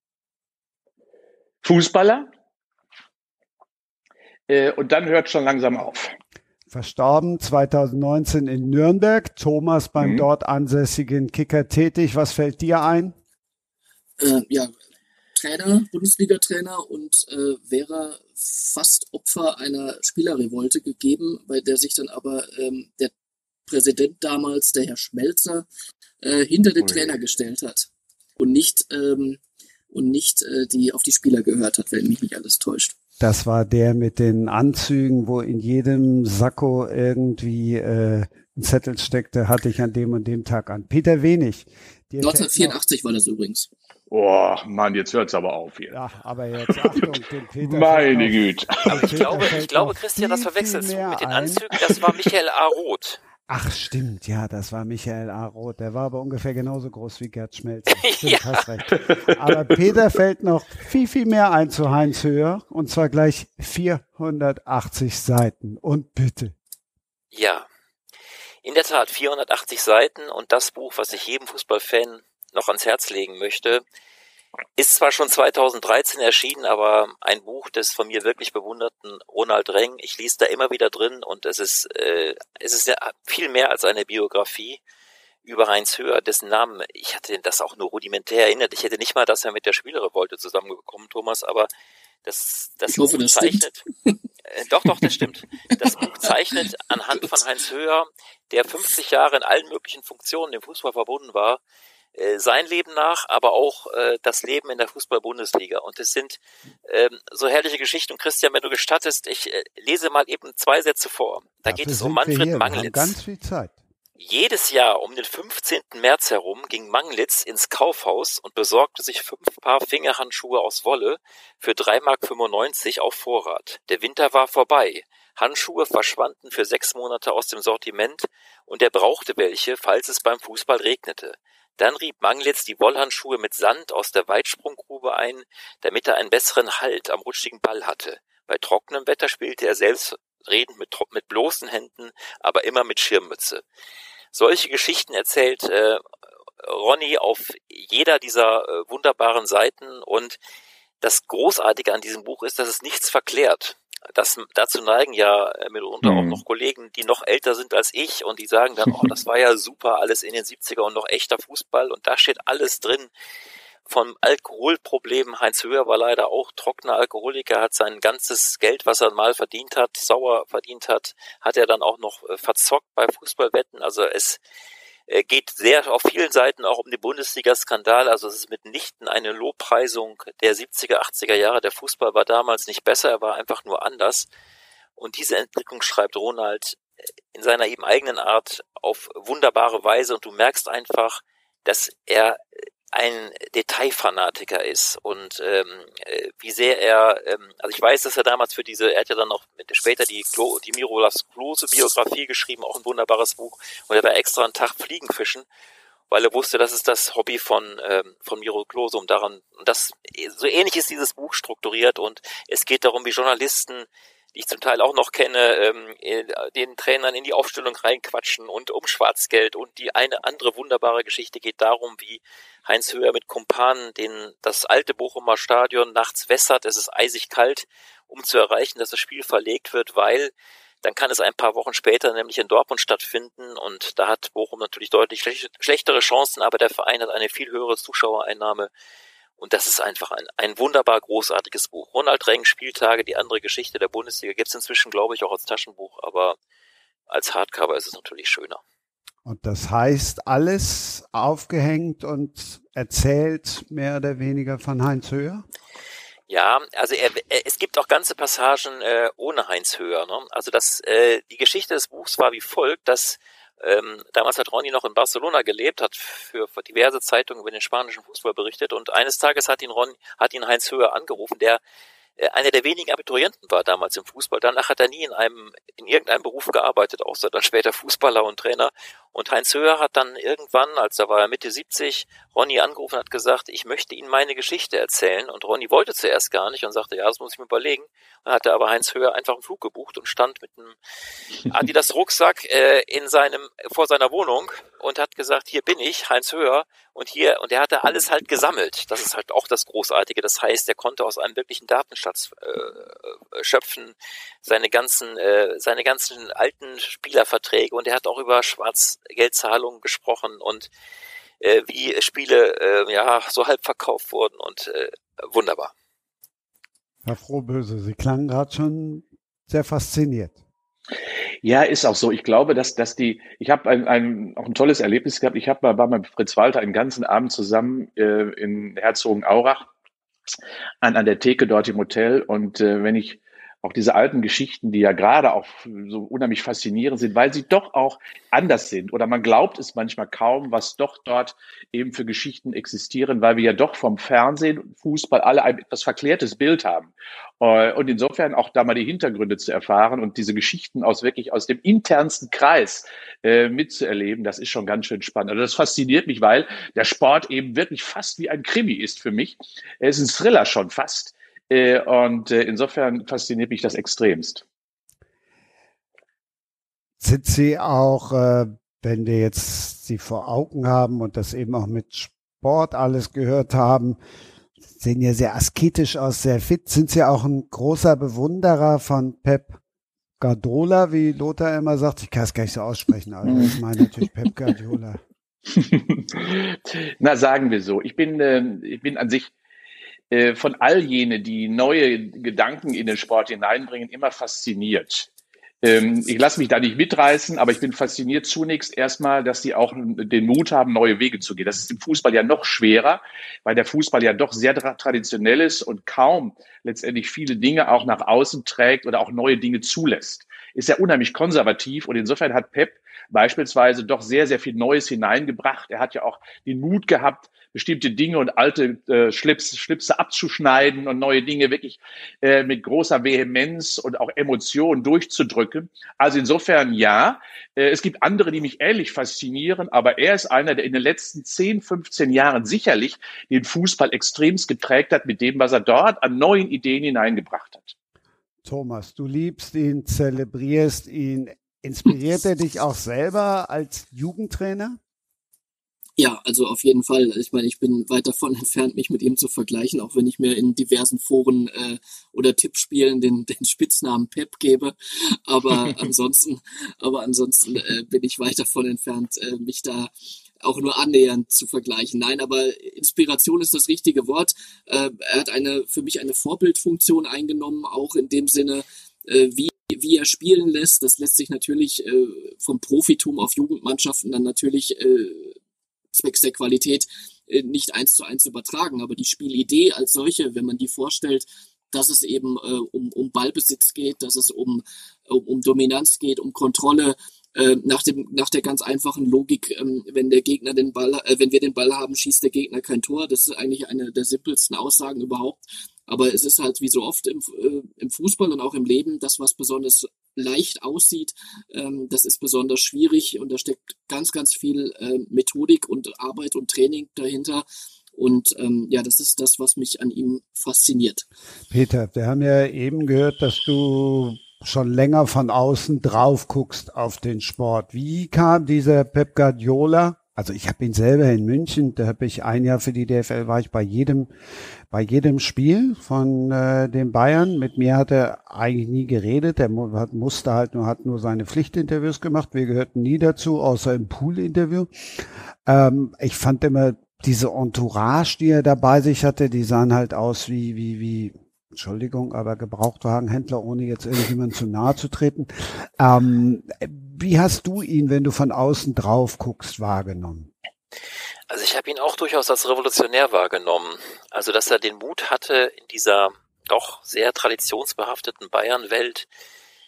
Fußballer. Äh, und dann hört schon langsam auf. Verstorben 2019 in Nürnberg. Thomas beim Mhm. dort ansässigen Kicker tätig. Was fällt dir ein? Äh, ja, Trainer, Bundesliga-Trainer und äh, wäre fast Opfer einer Spielerrevolte gegeben, bei der sich dann aber ähm, der Präsident damals, der Herr Schmelzer, äh, hinter den Ui. Trainer gestellt hat und nicht ähm, und nicht äh, die auf die Spieler gehört hat, wenn mich nicht alles täuscht. Das war der mit den Anzügen, wo in jedem Sakko irgendwie äh, ein Zettel steckte, hatte ich an dem und dem Tag an. Peter Wenig. dir fällt noch- 1984 war das übrigens. Oh, Mann, jetzt hört's aber auf hier. Ja, aber jetzt Achtung, dem Peter. Meine Güte. Aber ich glaube, ich glaube, Christian, das verwechselst du mit den ein. Anzügen. Das war Michael A. Roth. Ach, stimmt, ja, das war Michael A. Roth. Der war aber ungefähr genauso groß wie Gerd Schmelzer. Stimmt, Ja. hast recht. Aber Peter fällt noch viel, viel mehr ein zu Heinz Höher. Und zwar gleich 480 Seiten. Und bitte. Ja, in der Tat 480 Seiten und das Buch, was ich jedem Fußballfan noch ans Herz legen möchte, ist zwar schon 2013 erschienen, aber ein Buch des von mir wirklich bewunderten Ronald Reng. Ich lese da immer wieder drin und es ist äh, es ist ja viel mehr als eine Biografie über Heinz Höher, dessen Namen ich hatte das auch nur rudimentär erinnert. Ich hätte nicht mal, dass er mit der Spielerrevolte zusammengekommen, Thomas, aber das das Ich hoffe, Buch das zeichnet äh, doch, doch, das stimmt. Das Buch zeichnet anhand von Heinz Höher, der 50 Jahre in allen möglichen Funktionen dem Fußball verbunden war, sein Leben nach, aber auch äh, das Leben in der Fußball-Bundesliga. Und es sind ähm, so herrliche Geschichten. Und Christian, wenn du gestattest, ich äh, lese mal eben zwei Sätze vor. Da Dafür geht es um Manfred hier. Manglitz. ganz viel Zeit. Jedes Jahr um den 15. März herum ging Manglitz ins Kaufhaus und besorgte sich fünf Paar Fingerhandschuhe aus Wolle für 3,95 Mark auf Vorrat. Der Winter war vorbei. Handschuhe verschwanden für sechs Monate aus dem Sortiment und er brauchte welche, falls es beim Fußball regnete. Dann rieb Manglitz die Wollhandschuhe mit Sand aus der Weitsprunggrube ein, damit er einen besseren Halt am rutschigen Ball hatte. Bei trockenem Wetter spielte er selbstredend mit, mit bloßen Händen, aber immer mit Schirmmütze. Solche Geschichten erzählt äh, Ronny auf jeder dieser äh, wunderbaren Seiten und das Großartige an diesem Buch ist, dass es nichts verklärt. Das, dazu neigen ja äh, mitunter auch Mhm. noch Kollegen, die noch älter sind als ich und die sagen dann, oh, das war ja super, alles in den 70er und noch echter Fußball und da steht alles drin. Vom Alkoholproblem, Heinz Höher war leider auch trockener Alkoholiker, hat sein ganzes Geld, was er mal verdient hat, sauer verdient hat, hat er dann auch noch äh, verzockt bei Fußballwetten. Also es geht sehr auf vielen Seiten auch um den Bundesliga-Skandal. Also es ist mitnichten eine Lobpreisung der 70er, 80er Jahre. Der Fußball war damals nicht besser, er war einfach nur anders. Und diese Entwicklung schreibt Ronald äh, in seiner eben eigenen Art auf wunderbare Weise und du merkst einfach, dass er äh, ein Detailfanatiker ist und ähm, äh, wie sehr er, ähm, also ich weiß, dass er damals für diese, er hat ja dann noch später die, die Mirolas Klose Biografie geschrieben, auch ein wunderbares Buch und er war extra einen Tag Fliegenfischen, weil er wusste, das ist das Hobby von ähm, von Miro Klose und daran und das so ähnlich ist dieses Buch strukturiert und es geht darum, wie Journalisten die ich zum Teil auch noch kenne, ähm, äh, den Trainern in die Aufstellung reinquatschen und um Schwarzgeld. Und die eine andere wunderbare Geschichte geht darum, wie Heinz Höher mit Kumpanen den, das alte Bochumer Stadion nachts wässert. Es ist eisig kalt, um zu erreichen, dass das Spiel verlegt wird, weil dann kann es ein paar Wochen später nämlich in Dortmund stattfinden und da hat Bochum natürlich deutlich schlech schlechtere Chancen, aber der Verein hat eine viel höhere Zuschauereinnahme und das ist einfach ein, ein wunderbar großartiges Buch. Ronald Reng, Spieltage, die andere Geschichte der Bundesliga gibt's inzwischen, glaube ich, auch als Taschenbuch, aber als Hardcover ist es natürlich schöner. Und das heißt, alles aufgehängt und erzählt mehr oder weniger von Heinz Höher? Ja, also er, er, es gibt auch ganze Passagen äh, ohne Heinz Höher. Ne? Also das, äh, die Geschichte des Buchs war wie folgt, dass ähm, damals hat Ronny noch in Barcelona gelebt, hat für, für diverse Zeitungen über den spanischen Fußball berichtet und eines Tages hat ihn Ron, hat ihn Heinz Höher angerufen, der äh, einer der wenigen Abiturienten war damals im Fußball. Danach hat er nie in einem, in irgendeinem Beruf gearbeitet, außer dann später Fußballer und Trainer. Und Heinz Höher hat dann irgendwann, als er war Mitte 70, Ronny angerufen und hat gesagt, ich möchte Ihnen meine Geschichte erzählen. Und Ronny wollte zuerst gar nicht und sagte, ja, das muss ich mir überlegen. Dann hatte aber Heinz Höher einfach einen Flug gebucht und stand mit einem Adidas Rucksack äh, in seinem, vor seiner Wohnung und hat gesagt, hier bin ich, Heinz Höher. Und hier, und er hatte alles halt gesammelt. Das ist halt auch das Großartige. Das heißt, er konnte aus einem wirklichen Datenschatz äh, schöpfen, seine ganzen, äh, seine ganzen alten Spielerverträge und er hat auch über Schwarz Geldzahlungen gesprochen und äh, wie Spiele äh, ja so halb verkauft wurden und äh, wunderbar. Herr Frohböse, Sie klangen gerade schon sehr fasziniert. Ja, ist auch so. Ich glaube, dass, dass die, ich habe ein, ein, auch ein tolles Erlebnis gehabt. Ich habe mal, war mit Fritz Walter einen ganzen Abend zusammen äh, in Herzogenaurach an, an der Theke dort im Hotel. Und äh, wenn ich auch diese alten Geschichten, die ja gerade auch so unheimlich faszinierend sind, weil sie doch auch anders sind. Oder man glaubt es manchmal kaum, was doch dort eben für Geschichten existieren, weil wir ja doch vom Fernsehen, Fußball alle ein etwas verklärtes Bild haben. Äh, und insofern auch da mal die Hintergründe zu erfahren und diese Geschichten aus wirklich aus dem internsten Kreis äh, mitzuerleben, das ist schon ganz schön spannend. Also das fasziniert mich, weil der Sport eben wirklich fast wie ein Krimi ist für mich. Er ist ein Thriller schon fast und äh, insofern fasziniert mich das extremst. Sind Sie auch, äh, wenn wir jetzt Sie vor Augen haben und das eben auch mit Sport alles gehört haben, sehen ja sehr asketisch aus, sehr fit. Sind Sie auch ein großer Bewunderer von Pep Guardiola, wie Lothar immer sagt? Ich kann es gar nicht so aussprechen, aber ich meine natürlich Pep Guardiola. Na, sagen wir so. Ich bin, äh, ich bin an sich äh, von all jene, die neue Gedanken in den Sport hineinbringen, immer fasziniert. Ähm, ich lasse mich da nicht mitreißen, aber ich bin fasziniert zunächst erstmal, dass sie auch den Mut haben, neue Wege zu gehen. Das ist im Fußball ja noch schwerer, weil der Fußball ja doch sehr traditionell ist und kaum letztendlich viele Dinge auch nach außen trägt oder auch neue Dinge zulässt. Ist ja unheimlich konservativ und insofern hat Pep beispielsweise doch sehr, sehr viel Neues hineingebracht. Er hat ja auch den Mut gehabt, bestimmte Dinge und alte äh, Schlips, Schlipse abzuschneiden und neue Dinge wirklich äh, mit großer Vehemenz und auch Emotion durchzudrücken. Also insofern ja, äh, es gibt andere, die mich ähnlich faszinieren, aber er ist einer, der in den letzten 10, 15 Jahren sicherlich den Fußball extremst geprägt hat mit dem, was er dort an neuen Ideen hineingebracht hat. Thomas, du liebst ihn, zelebrierst ihn. Inspiriert er dich auch selber als Jugendtrainer? Ja, also auf jeden Fall. Ich meine, ich bin weit davon entfernt, mich mit ihm zu vergleichen, auch wenn ich mir in diversen Foren äh, oder Tippspielen den, den Spitznamen Pep gebe. Aber ansonsten, aber ansonsten äh, bin ich weit davon entfernt, äh, mich da auch nur annähernd zu vergleichen. Nein, aber Inspiration ist das richtige Wort. Äh, er hat eine für mich eine Vorbildfunktion eingenommen, auch in dem Sinne, äh, wie wie er spielen lässt. Das lässt sich natürlich äh, vom Profitum auf Jugendmannschaften dann natürlich äh, zwecks der Qualität äh, nicht eins zu eins übertragen. Aber die Spielidee als solche, wenn man die vorstellt, dass es eben äh, um, um Ballbesitz geht, dass es um, um, um Dominanz geht, um Kontrolle, äh, nach dem nach der ganz einfachen Logik, ähm, wenn der Gegner den Ball, äh, wenn wir den Ball haben, schießt der Gegner kein Tor. Das ist eigentlich eine der simpelsten Aussagen überhaupt. Aber es ist halt wie so oft im, äh, im Fußball und auch im Leben, das, was besonders leicht aussieht, ähm, das ist besonders schwierig und da steckt ganz, ganz viel äh, Methodik und Arbeit und Training dahinter. Und ähm, ja, das ist das, was mich an ihm fasziniert. Peter, wir haben ja eben gehört, dass du schon länger von außen drauf guckst auf den Sport. Wie kam dieser Pep Guardiola also ich habe ihn selber in München, da habe ich ein Jahr für die DFL, war ich bei jedem, bei jedem Spiel von äh, den Bayern. Mit mir hat er eigentlich nie geredet. Er hat, musste halt nur, hat nur seine Pflichtinterviews gemacht. Wir gehörten nie dazu, außer im Pool-Interview. Ähm, ich fand immer diese Entourage, die er dabei sich hatte, die sahen halt aus wie, wie, wie, Entschuldigung, aber Gebrauchtwagenhändler, ohne jetzt irgendjemand zu nahe zu treten. Ähm, wie hast du ihn, wenn du von außen drauf guckst, wahrgenommen? Also ich habe ihn auch durchaus als revolutionär wahrgenommen. Also dass er den Mut hatte, in dieser doch sehr traditionsbehafteten Bayern-Welt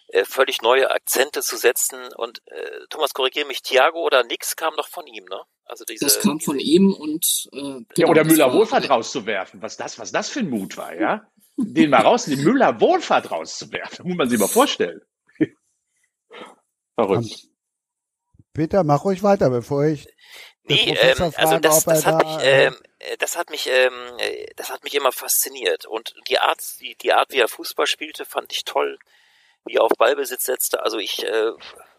äh, völlig neue Akzente zu setzen. Und äh, Thomas, korrigiere mich, Thiago oder Nix kam doch von ihm, ne? Also diese, das kam von ihm und äh, genau, ja, oder Müller Wohlfahrt rauszuwerfen. Was das, was das für ein Mut war, ja? Den mal raus, den Müller Wohlfahrt rauszuwerfen, muss man sich mal vorstellen. Verrückt. Peter, mach ruhig weiter, bevor ich Nee, ähm, frage, also das, das hat da, mich, äh, ähm, das hat mich, ähm, das hat mich immer fasziniert und die Art, die, die Art, wie er Fußball spielte, fand ich toll, wie er auf Ballbesitz setzte. Also ich, äh,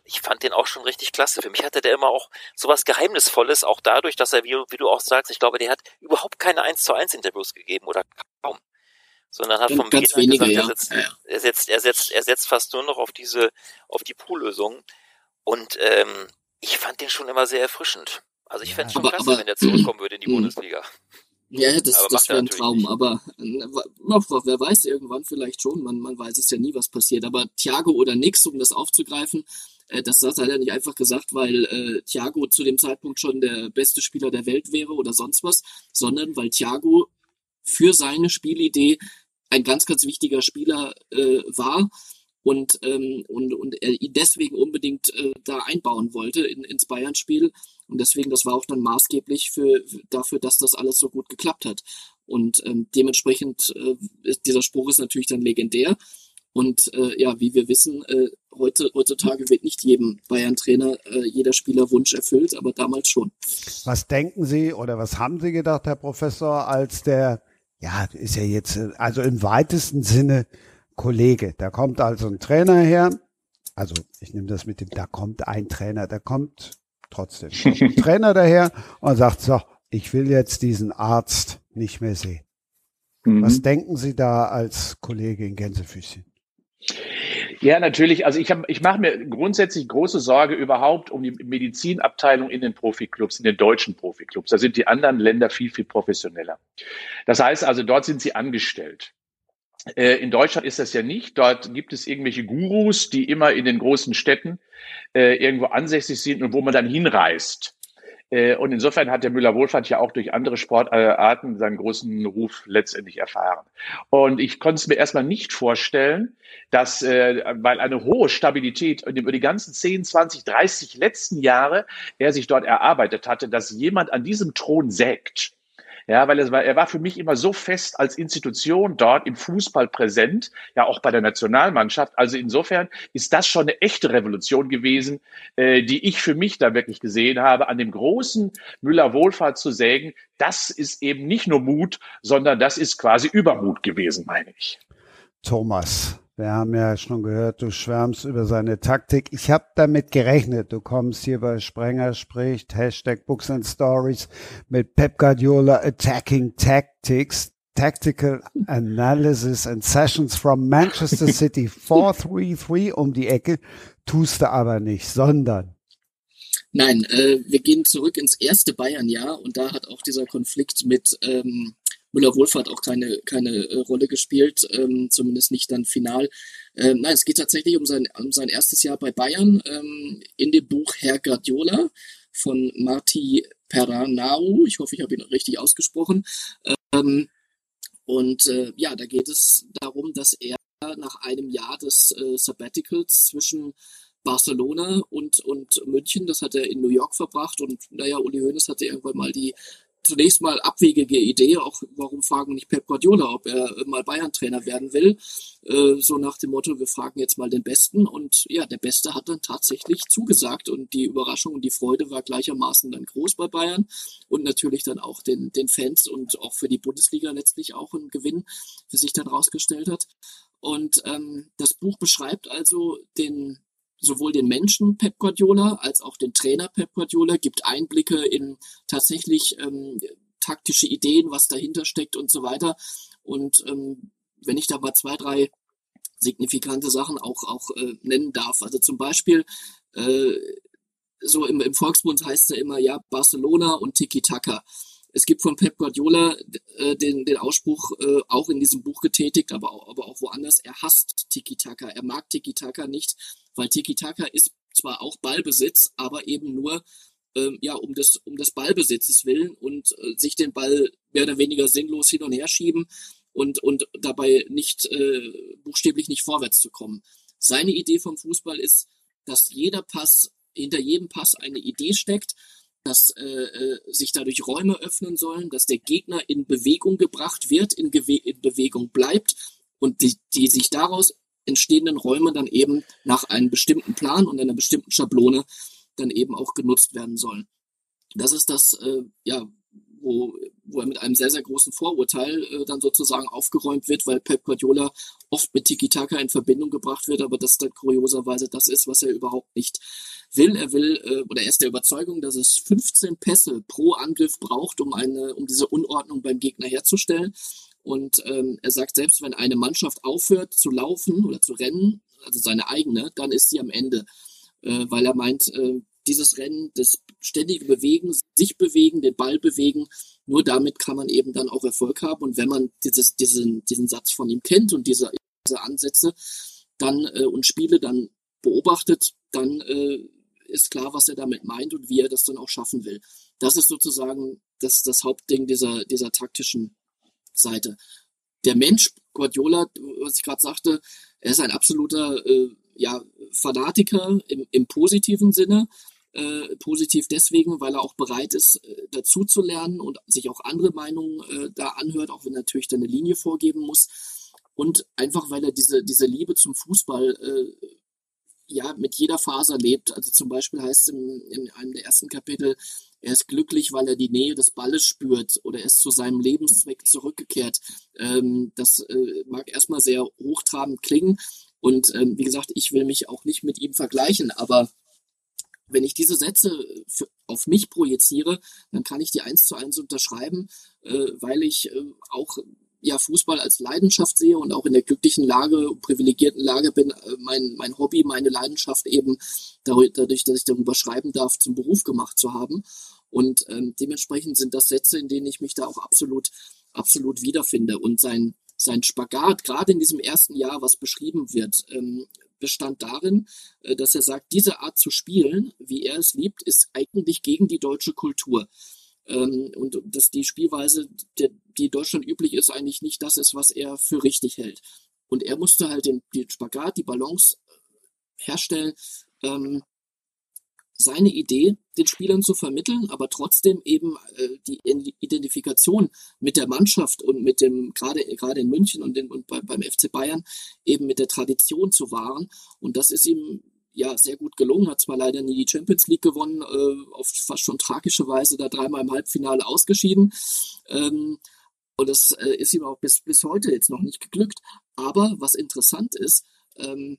ich fand den auch schon richtig klasse. Für mich hatte der immer auch sowas Geheimnisvolles, auch dadurch, dass er, wie, wie du auch sagst, ich glaube, der hat überhaupt keine 1 zu 1 Interviews gegeben oder kaum. Sondern hat vom Beginn wenige, gesagt, er, setzt, er setzt, er setzt, er setzt fast nur noch auf diese, auf die Poollösung. Und ähm, ich fand den schon immer sehr erfrischend. Also ich fände es schon aber, klasse, aber, wenn der zurückkommen würde in die Bundesliga. Ja, das, das wäre ein Traum, nicht. aber wer weiß irgendwann vielleicht schon, man, man weiß es ja nie, was passiert. Aber Thiago oder nix, um das aufzugreifen, äh, das hat er nicht einfach gesagt, weil äh, Thiago zu dem Zeitpunkt schon der beste Spieler der Welt wäre oder sonst was, sondern weil Thiago für seine Spielidee ein ganz, ganz wichtiger Spieler äh, war und, ähm, und, und er ihn deswegen unbedingt äh, da einbauen wollte in, ins Bayern-Spiel. Und deswegen, das war auch dann maßgeblich für, dafür, dass das alles so gut geklappt hat. Und ähm, dementsprechend, äh, ist, dieser Spruch ist natürlich dann legendär. Und äh, ja, wie wir wissen, äh, heute, heutzutage wird nicht jedem Bayern-Trainer äh, jeder Spieler Wunsch erfüllt, aber damals schon. Was denken Sie oder was haben Sie gedacht, Herr Professor, als der, ja, ist ja jetzt, also im weitesten Sinne Kollege. Da kommt also ein Trainer her. Also ich nehme das mit dem, da kommt ein Trainer, da kommt trotzdem ein Trainer daher und sagt, so, ich will jetzt diesen Arzt nicht mehr sehen. Mhm. Was denken Sie da als Kollege in Gänsefüßchen? Ja, natürlich. Also ich, hab, ich mache mir grundsätzlich große Sorge überhaupt um die Medizinabteilung in den Profiklubs, in den deutschen Profiklubs. Da sind die anderen Länder viel, viel professioneller. Das heißt also, dort sind sie angestellt. Äh, in Deutschland ist das ja nicht. Dort gibt es irgendwelche Gurus, die immer in den großen Städten äh, irgendwo ansässig sind und wo man dann hinreist. Äh, und insofern hat der Müller-Wohlfahrt ja auch durch andere Sportarten seinen großen Ruf letztendlich erfahren. Und ich konnte es mir erstmal nicht vorstellen, dass, äh, weil eine hohe Stabilität über die ganzen 10, 20, 30 letzten Jahre er sich dort erarbeitet hatte, dass jemand an diesem Thron sägt ja, weil es war, er war für mich immer so fest als Institution dort im Fußball präsent, ja auch bei der Nationalmannschaft. Also insofern ist das schon eine echte Revolution gewesen, äh, die ich für mich da wirklich gesehen habe, an dem großen Müller Wohlfahrt zu sägen. Das ist eben nicht nur Mut, sondern das ist quasi Übermut gewesen, meine ich. Thomas, wir haben ja schon gehört, du schwärmst über seine Taktik. Ich habe damit gerechnet, du kommst hier bei Sprenger spricht, Hashtag Books and Stories mit Pep Guardiola Attacking Tactics, Tactical Analysis and Sessions from Manchester City 433 um die Ecke. Tust du aber nicht, sondern Nein, äh, wir gehen zurück ins erste Bayern-Jahr und da hat auch dieser Konflikt mit ähm, Müller-Wohlfahrt auch keine, keine äh, Rolle gespielt, ähm, zumindest nicht dann final. Ähm, nein, es geht tatsächlich um sein, um sein erstes Jahr bei Bayern ähm, in dem Buch Herr Guardiola von Marti Peranau. Ich hoffe, ich habe ihn richtig ausgesprochen. Ähm, und äh, ja, da geht es darum, dass er nach einem Jahr des äh, Sabbaticals zwischen Barcelona und, und München, das hat er in New York verbracht und naja, Uli Hoeneß hatte irgendwann mal die zunächst mal abwegige Idee, auch warum fragen nicht Pep Guardiola, ob er mal Bayern-Trainer werden will. Äh, so nach dem Motto, wir fragen jetzt mal den Besten. Und ja, der Beste hat dann tatsächlich zugesagt und die Überraschung und die Freude war gleichermaßen dann groß bei Bayern und natürlich dann auch den, den Fans und auch für die Bundesliga letztlich auch ein Gewinn für sich dann rausgestellt hat. Und ähm, das Buch beschreibt also den sowohl den Menschen Pep Guardiola als auch den Trainer Pep Guardiola, gibt Einblicke in tatsächlich ähm, taktische Ideen, was dahinter steckt und so weiter. Und ähm, wenn ich da mal zwei, drei signifikante Sachen auch, auch äh, nennen darf. Also zum Beispiel, äh, so im, im Volksbund heißt es ja immer, ja, Barcelona und Tiki-Taka. Es gibt von Pep Guardiola äh, den, den Ausspruch, äh, auch in diesem Buch getätigt, aber auch, aber auch woanders, er hasst Tiki-Taka. Er mag Tiki-Taka nicht, weil Tiki-Taka ist zwar auch Ballbesitz, aber eben nur ähm, ja, um des, um des Ballbesitzes willen und äh, sich den Ball mehr oder weniger sinnlos hin und her schieben und, und dabei nicht äh, buchstäblich nicht vorwärts zu kommen. Seine Idee vom Fußball ist, dass jeder Pass, hinter jedem Pass eine Idee steckt, dass äh, äh, sich dadurch Räume öffnen sollen, dass der Gegner in Bewegung gebracht wird, in, Gewe in Bewegung bleibt und die, die sich daraus entstehenden Räume dann eben nach einem bestimmten Plan und einer bestimmten Schablone dann eben auch genutzt werden sollen. Das ist das, äh, ja, wo, wo er mit einem sehr, sehr großen Vorurteil äh, dann sozusagen aufgeräumt wird, weil Pep Guardiola oft mit Tiki-Taka in Verbindung gebracht wird, aber das dann kurioserweise das ist, was er überhaupt nicht will. Er will, äh, oder er ist der Überzeugung, dass es 15 Pässe pro Angriff braucht, um eine, um diese Unordnung beim Gegner herzustellen. Und ähm, er sagt, selbst wenn eine Mannschaft aufhört zu laufen oder zu rennen, also seine eigene, dann ist sie am Ende. Äh, weil er meint, äh, dieses Rennen, das ständige Bewegen, sich bewegen, den Ball bewegen, nur damit kann man eben dann auch Erfolg haben. Und wenn man dieses, diesen, diesen Satz von ihm kennt und diese, diese Ansätze dann äh, und Spiele dann beobachtet, dann äh, ist klar, was er damit meint und wie er das dann auch schaffen will. Das ist sozusagen das, das Hauptding dieser, dieser taktischen Seite. Der Mensch, Guardiola, was ich gerade sagte, er ist ein absoluter äh, ja, Fanatiker im, im positiven Sinne. Äh, positiv deswegen, weil er auch bereit ist, äh, dazu zu lernen und sich auch andere Meinungen äh, da anhört, auch wenn er natürlich dann eine Linie vorgeben muss. Und einfach, weil er diese, diese Liebe zum Fußball äh, ja mit jeder Faser lebt. Also zum Beispiel heißt es in, in einem der ersten Kapitel, er ist glücklich, weil er die Nähe des Balles spürt oder er ist zu seinem Lebenszweck zurückgekehrt. Ähm, das äh, mag erstmal sehr hochtrabend klingen. Und ähm, wie gesagt, ich will mich auch nicht mit ihm vergleichen, aber wenn ich diese Sätze für, auf mich projiziere, dann kann ich die eins zu eins unterschreiben, äh, weil ich äh, auch ja Fußball als Leidenschaft sehe und auch in der glücklichen Lage, privilegierten Lage bin, äh, mein, mein Hobby, meine Leidenschaft eben dadurch, dass ich darüber schreiben darf, zum Beruf gemacht zu haben. Und ähm, dementsprechend sind das Sätze, in denen ich mich da auch absolut, absolut wiederfinde. Und sein, sein Spagat, gerade in diesem ersten Jahr, was beschrieben wird, ähm, bestand darin, äh, dass er sagt, diese Art zu spielen, wie er es liebt, ist eigentlich gegen die deutsche Kultur. Ähm, und dass die Spielweise, die Deutschland üblich ist, eigentlich nicht das ist, was er für richtig hält. Und er musste halt den, Spagat, die Balance äh, herstellen, ähm, seine Idee den Spielern zu vermitteln, aber trotzdem eben äh, die Identifikation mit der Mannschaft und mit dem, gerade gerade in München und, den, und bei, beim FC Bayern, eben mit der Tradition zu wahren. Und das ist ihm ja sehr gut gelungen, hat zwar leider nie die Champions League gewonnen, äh, auf fast schon tragische Weise da dreimal im Halbfinale ausgeschieden. Ähm, und das äh, ist ihm auch bis, bis heute jetzt noch nicht geglückt. Aber was interessant ist, ähm,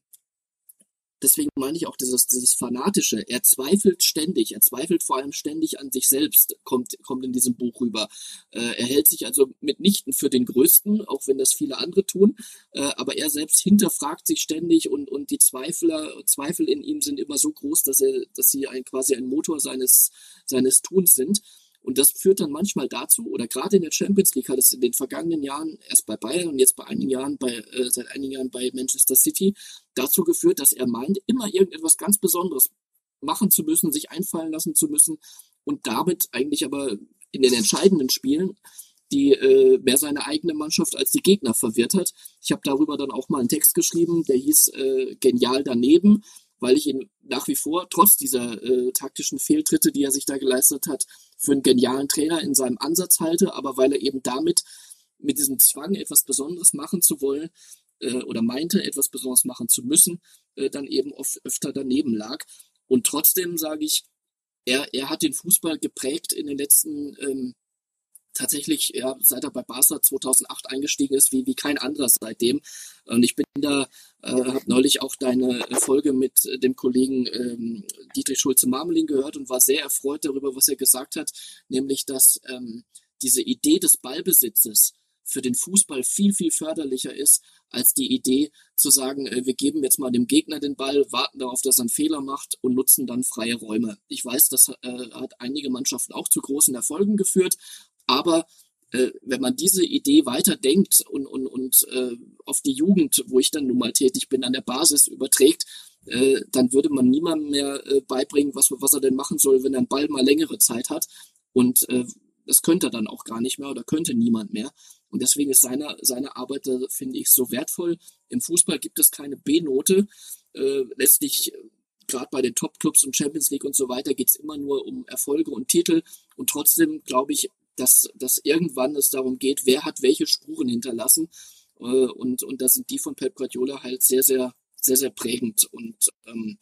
deswegen meine ich auch dieses, dieses Fanatische. Er zweifelt ständig, er zweifelt vor allem ständig an sich selbst, kommt, kommt in diesem Buch rüber. Äh, er hält sich also mitnichten für den Größten, auch wenn das viele andere tun, äh, aber er selbst hinterfragt sich ständig und, und die Zweifler, Zweifel in ihm sind immer so groß, dass er, dass sie ein, quasi ein Motor seines, seines Tuns sind. Und das führt dann manchmal dazu, oder gerade in der Champions League hat es in den vergangenen Jahren, erst bei Bayern und jetzt bei einigen Jahren bei, äh, seit einigen Jahren bei Manchester City, dazu geführt, dass er meint, immer irgendetwas ganz Besonderes machen zu müssen, sich einfallen lassen zu müssen und damit eigentlich aber in den entscheidenden Spielen die äh, mehr seine eigene Mannschaft als die Gegner verwirrt hat. Ich habe darüber dann auch mal einen Text geschrieben, der hieß äh, Genial daneben weil ich ihn nach wie vor, trotz dieser äh, taktischen Fehltritte, die er sich da geleistet hat, für einen genialen Trainer in seinem Ansatz halte, aber weil er eben damit, mit diesem Zwang, etwas Besonderes machen zu wollen, äh, oder meinte, etwas Besonderes machen zu müssen, äh, dann eben oft öfter daneben lag. Und trotzdem sage ich, er, er hat den Fußball geprägt in den letzten ähm, tatsächlich, ja, seit er bei Barca 2008 eingestiegen ist, wie, wie kein anderer seitdem. Und ich bin da, äh, habe neulich auch deine Folge mit dem Kollegen ähm, Dietrich Schulze-Marmelin gehört und war sehr erfreut darüber, was er gesagt hat, nämlich, dass ähm, diese Idee des Ballbesitzes für den Fußball viel, viel förderlicher ist, als die Idee zu sagen, äh, wir geben jetzt mal dem Gegner den Ball, warten darauf, dass er einen Fehler macht und nutzen dann freie Räume. Ich weiß, das äh, hat einige Mannschaften auch zu großen Erfolgen geführt, aber äh, wenn man diese Idee weiterdenkt und, und, und äh, auf die Jugend, wo ich dann nun mal tätig bin, an der Basis überträgt, äh, dann würde man niemandem mehr äh, beibringen, was, was er denn machen soll, wenn er einen Ball mal längere Zeit hat. Und äh, das könnte er dann auch gar nicht mehr oder könnte niemand mehr. Und deswegen ist seine, seine Arbeit, äh, finde ich, so wertvoll. Im Fußball gibt es keine B-Note. Äh, letztlich, äh, gerade bei den Top-Clubs und Champions League und so weiter, geht es immer nur um Erfolge und Titel. Und trotzdem glaube ich, dass, dass irgendwann es darum geht, wer hat welche Spuren hinterlassen. Äh, und, und da sind die von Pep Guardiola halt sehr, sehr, sehr, sehr prägend. Und ähm,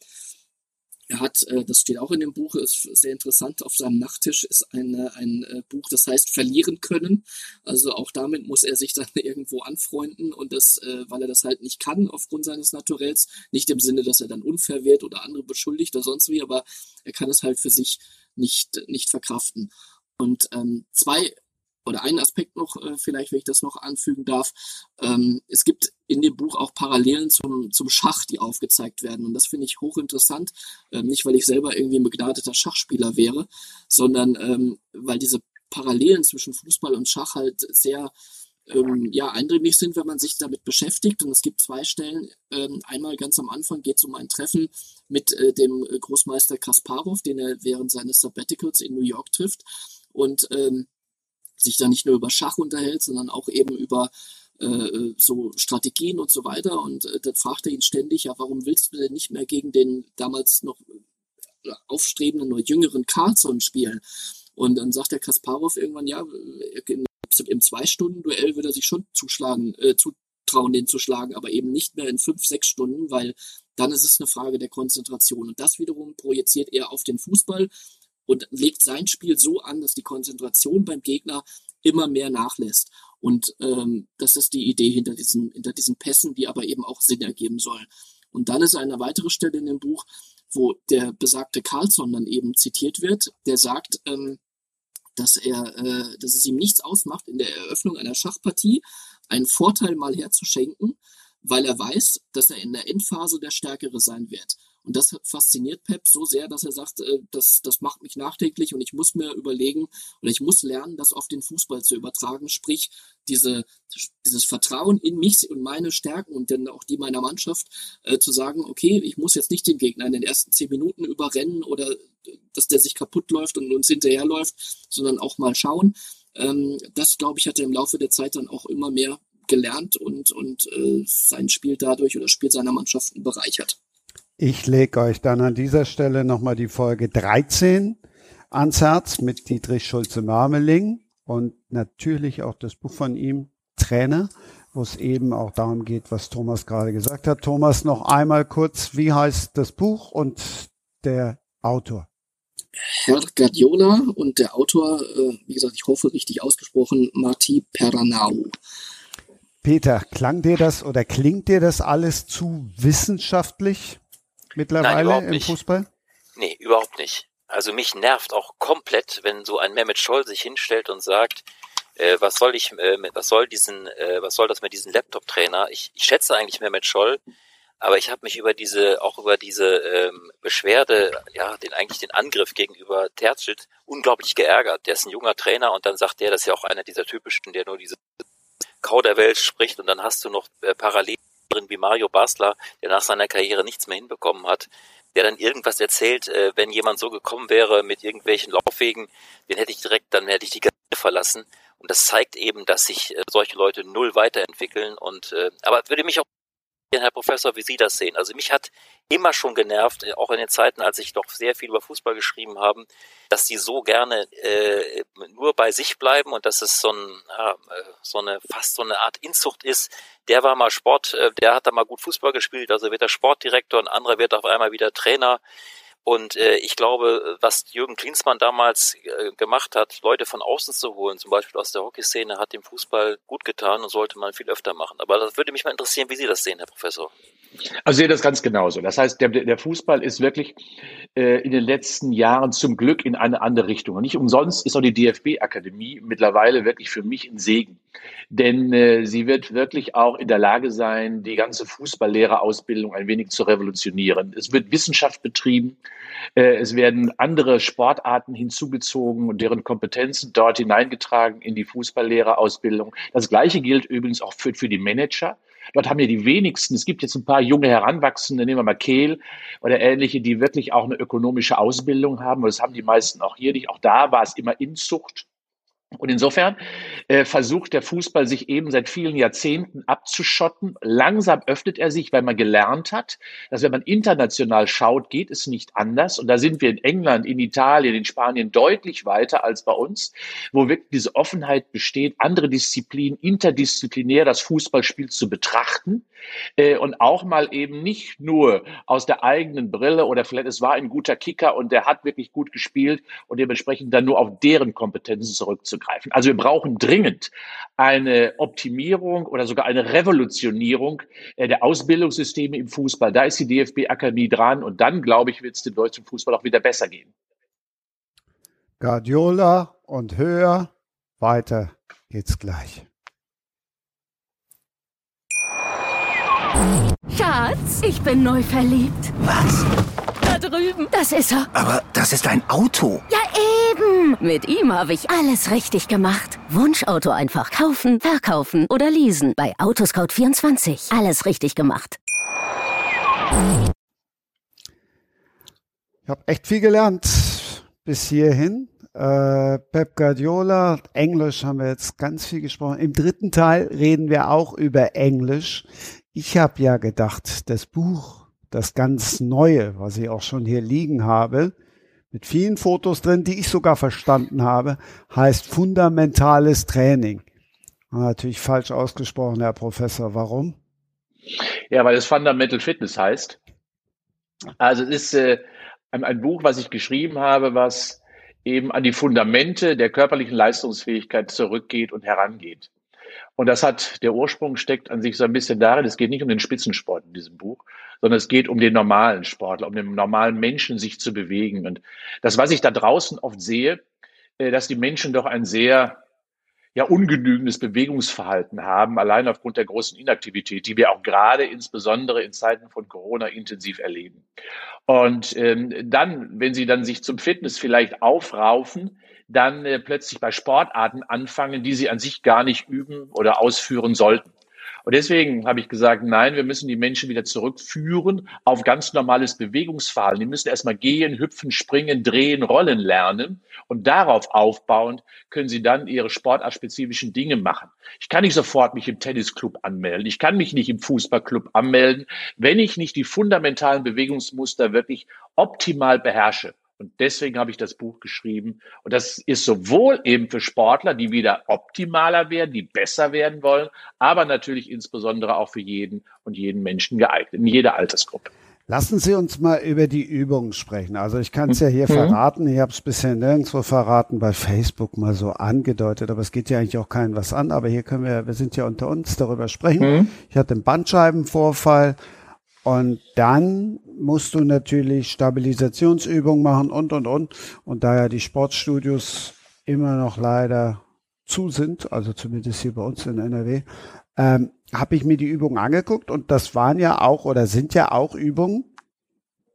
er hat, äh, das steht auch in dem Buch, ist sehr interessant, auf seinem Nachttisch ist eine, ein äh, Buch, das heißt Verlieren können. Also auch damit muss er sich dann irgendwo anfreunden und das, äh, weil er das halt nicht kann aufgrund seines Naturells. Nicht im Sinne, dass er dann unfair wird oder andere beschuldigt oder sonst wie, aber er kann es halt für sich nicht, nicht verkraften. Und ähm, zwei oder ein Aspekt noch, äh, vielleicht, wenn ich das noch anfügen darf. Ähm, es gibt in dem Buch auch Parallelen zum, zum Schach, die aufgezeigt werden. Und das finde ich hochinteressant. Ähm, nicht, weil ich selber irgendwie ein begnadeter Schachspieler wäre, sondern ähm, weil diese Parallelen zwischen Fußball und Schach halt sehr ähm, ja, eindringlich sind, wenn man sich damit beschäftigt. Und es gibt zwei Stellen. Ähm, einmal ganz am Anfang geht es um ein Treffen mit äh, dem Großmeister Kasparov, den er während seines Sabbaticals in New York trifft. Und ähm, sich da nicht nur über Schach unterhält, sondern auch eben über äh, so Strategien und so weiter. Und äh, dann fragt er ihn ständig, ja, warum willst du denn nicht mehr gegen den damals noch äh, aufstrebenden oder jüngeren Carlson spielen? Und dann sagt der Kasparov irgendwann, ja, im, im Zwei-Stunden-Duell würde er sich schon zuschlagen, äh, zutrauen, den zu schlagen, aber eben nicht mehr in fünf, sechs Stunden, weil dann ist es eine Frage der Konzentration. Und das wiederum projiziert er auf den Fußball und legt sein Spiel so an, dass die Konzentration beim Gegner immer mehr nachlässt. Und ähm, das ist die Idee hinter diesen, hinter diesen Pässen, die aber eben auch Sinn ergeben sollen. Und dann ist eine weitere Stelle in dem Buch, wo der besagte Carlson dann eben zitiert wird, der sagt, ähm, dass er, äh, dass es ihm nichts ausmacht, in der Eröffnung einer Schachpartie einen Vorteil mal herzuschenken, weil er weiß, dass er in der Endphase der Stärkere sein wird. Und das fasziniert Pep so sehr, dass er sagt, äh, das, das macht mich nachdenklich und ich muss mir überlegen oder ich muss lernen, das auf den Fußball zu übertragen. Sprich, diese, dieses Vertrauen in mich und meine Stärken und dann auch die meiner Mannschaft äh, zu sagen, okay, ich muss jetzt nicht den Gegner in den ersten zehn Minuten überrennen oder äh, dass der sich kaputt läuft und uns hinterherläuft, sondern auch mal schauen. Ähm, das, glaube ich, hat er im Laufe der Zeit dann auch immer mehr gelernt und, und äh, sein Spiel dadurch oder Spiel seiner Mannschaften bereichert. Ich lege euch dann an dieser Stelle nochmal die Folge 13 ans Herz mit Dietrich Schulze-Marmeling und natürlich auch das Buch von ihm, Trainer, wo es eben auch darum geht, was Thomas gerade gesagt hat. Thomas, noch einmal kurz, wie heißt das Buch und der Autor? Herr Guardiola und der Autor, äh, wie gesagt, ich hoffe richtig ausgesprochen, Marti Peranau. Peter, klang dir das oder klingt dir das alles zu wissenschaftlich? Mittlerweile Nein, im Fußball? Nee, überhaupt nicht. Also mich nervt auch komplett, wenn so ein Mehmet Scholl sich hinstellt und sagt, äh, was soll ich, äh, was soll diesen, äh, was soll das mit diesem Laptop-Trainer? Ich, ich schätze eigentlich Mehmet Scholl, aber ich habe mich über diese, auch über diese ähm, Beschwerde, ja, den eigentlich den Angriff gegenüber Terzic unglaublich geärgert. Der ist ein junger Trainer und dann sagt der, das ist ja auch einer dieser typischen, der nur diese Kauderwelt spricht und dann hast du noch äh, parallel drin wie Mario Basler, der nach seiner Karriere nichts mehr hinbekommen hat, der dann irgendwas erzählt, äh, wenn jemand so gekommen wäre mit irgendwelchen Laufwegen, den hätte ich direkt, dann hätte ich die Gazette verlassen. Und das zeigt eben, dass sich äh, solche Leute null weiterentwickeln. Und äh, aber würde mich auch Herr Professor, wie Sie das sehen. Also mich hat immer schon genervt, äh, auch in den Zeiten, als ich doch sehr viel über Fußball geschrieben habe, dass die so gerne äh, nur bei sich bleiben und dass es so, ein, ja, äh, so eine fast so eine Art Inzucht ist. Der war mal Sport, äh, der hat da mal gut Fußball gespielt, also wird er Sportdirektor, ein anderer wird auf einmal wieder Trainer. Und äh, ich glaube, was Jürgen Klinsmann damals äh, gemacht hat, Leute von außen zu holen, zum Beispiel aus der Hockeyszene, hat dem Fußball gut getan und sollte man viel öfter machen. Aber das würde mich mal interessieren, wie Sie das sehen, Herr Professor. Also ich sehe das ganz genauso. Das heißt, der, der Fußball ist wirklich in den letzten Jahren zum Glück in eine andere Richtung. Und nicht umsonst ist auch die DFB-Akademie mittlerweile wirklich für mich ein Segen. Denn äh, sie wird wirklich auch in der Lage sein, die ganze Fußballlehrerausbildung ein wenig zu revolutionieren. Es wird Wissenschaft betrieben. Äh, es werden andere Sportarten hinzugezogen und deren Kompetenzen dort hineingetragen in die Fußballlehrerausbildung. Das Gleiche gilt übrigens auch für, für die Manager Dort haben ja die wenigsten, es gibt jetzt ein paar junge Heranwachsende, nehmen wir mal Kehl oder ähnliche, die wirklich auch eine ökonomische Ausbildung haben. Und das haben die meisten auch hier nicht. Auch da war es immer Inzucht und insofern äh, versucht der Fußball sich eben seit vielen Jahrzehnten abzuschotten. Langsam öffnet er sich, weil man gelernt hat, dass wenn man international schaut, geht es nicht anders. Und da sind wir in England, in Italien, in Spanien deutlich weiter als bei uns, wo wirklich diese Offenheit besteht, andere Disziplinen interdisziplinär das Fußballspiel zu betrachten äh, und auch mal eben nicht nur aus der eigenen Brille oder vielleicht es war ein guter Kicker und der hat wirklich gut gespielt und dementsprechend dann nur auf deren Kompetenzen zurückzugreifen. Also wir brauchen dringend eine Optimierung oder sogar eine Revolutionierung äh, der Ausbildungssysteme im Fußball. Da ist die DFB-Akademie dran und dann, glaube ich, wird es dem deutschen Fußball auch wieder besser gehen. Guardiola und höher. Weiter geht's gleich. Schatz, ich bin neu verliebt. Was? Drüben. Das ist er. Aber das ist ein Auto. Ja, eben. Mit ihm habe ich alles richtig gemacht. Wunschauto einfach kaufen, verkaufen oder leasen. Bei Autoscout24. Alles richtig gemacht. Ich habe echt viel gelernt bis hierhin. Äh, Pep Guardiola, Englisch haben wir jetzt ganz viel gesprochen. Im dritten Teil reden wir auch über Englisch. Ich habe ja gedacht, das Buch, das ganz neue, was ich auch schon hier liegen habe, mit vielen Fotos drin, die ich sogar verstanden habe, heißt fundamentales Training. Natürlich falsch ausgesprochen, Herr Professor. Warum? Ja, weil es Fundamental Fitness heißt. Also es ist äh, ein, ein Buch, was ich geschrieben habe, was eben an die Fundamente der körperlichen Leistungsfähigkeit zurückgeht und herangeht. Und das hat, der Ursprung steckt an sich so ein bisschen darin, es geht nicht um den Spitzensport in diesem Buch, sondern es geht um den normalen Sportler, um den normalen Menschen sich zu bewegen. Und das, was ich da draußen oft sehe, äh, dass die Menschen doch ein sehr ja ungenügendes Bewegungsverhalten haben, allein aufgrund der großen Inaktivität, die wir auch gerade insbesondere in Zeiten von Corona intensiv erleben. Und ähm, dann, wenn sie dann sich zum Fitness vielleicht aufraufen, dann äh, plötzlich bei Sportarten anfangen, die sie an sich gar nicht üben oder ausführen sollten. Und deswegen habe ich gesagt, nein, wir müssen die Menschen wieder zurückführen auf ganz normales Bewegungsverhalten. Die müssen erstmal gehen, hüpfen, springen, drehen, rollen lernen. Und darauf aufbauend können sie dann ihre sportartspezifischen Dinge machen. Ich kann nicht sofort mich im Tennisclub anmelden. Ich kann mich nicht im Fußballclub anmelden, wenn ich nicht die fundamentalen Bewegungsmuster wirklich optimal beherrsche. Und deswegen habe ich das Buch geschrieben. Und das ist sowohl eben für Sportler, die wieder optimaler werden, die besser werden wollen, aber natürlich insbesondere auch für jeden und jeden Menschen geeignet, in jeder Altersgruppe. Lassen Sie uns mal über die Übungen sprechen. Also ich kann es ja hier mhm. verraten, ich habe es bisher nirgendwo verraten, bei Facebook mal so angedeutet, aber es geht ja eigentlich auch keinem was an. Aber hier können wir, wir sind ja unter uns, darüber sprechen. Mhm. Ich hatte einen Bandscheibenvorfall und dann musst du natürlich Stabilisationsübungen machen und, und, und. Und da ja die Sportstudios immer noch leider zu sind, also zumindest hier bei uns in NRW, ähm, habe ich mir die Übungen angeguckt und das waren ja auch oder sind ja auch Übungen,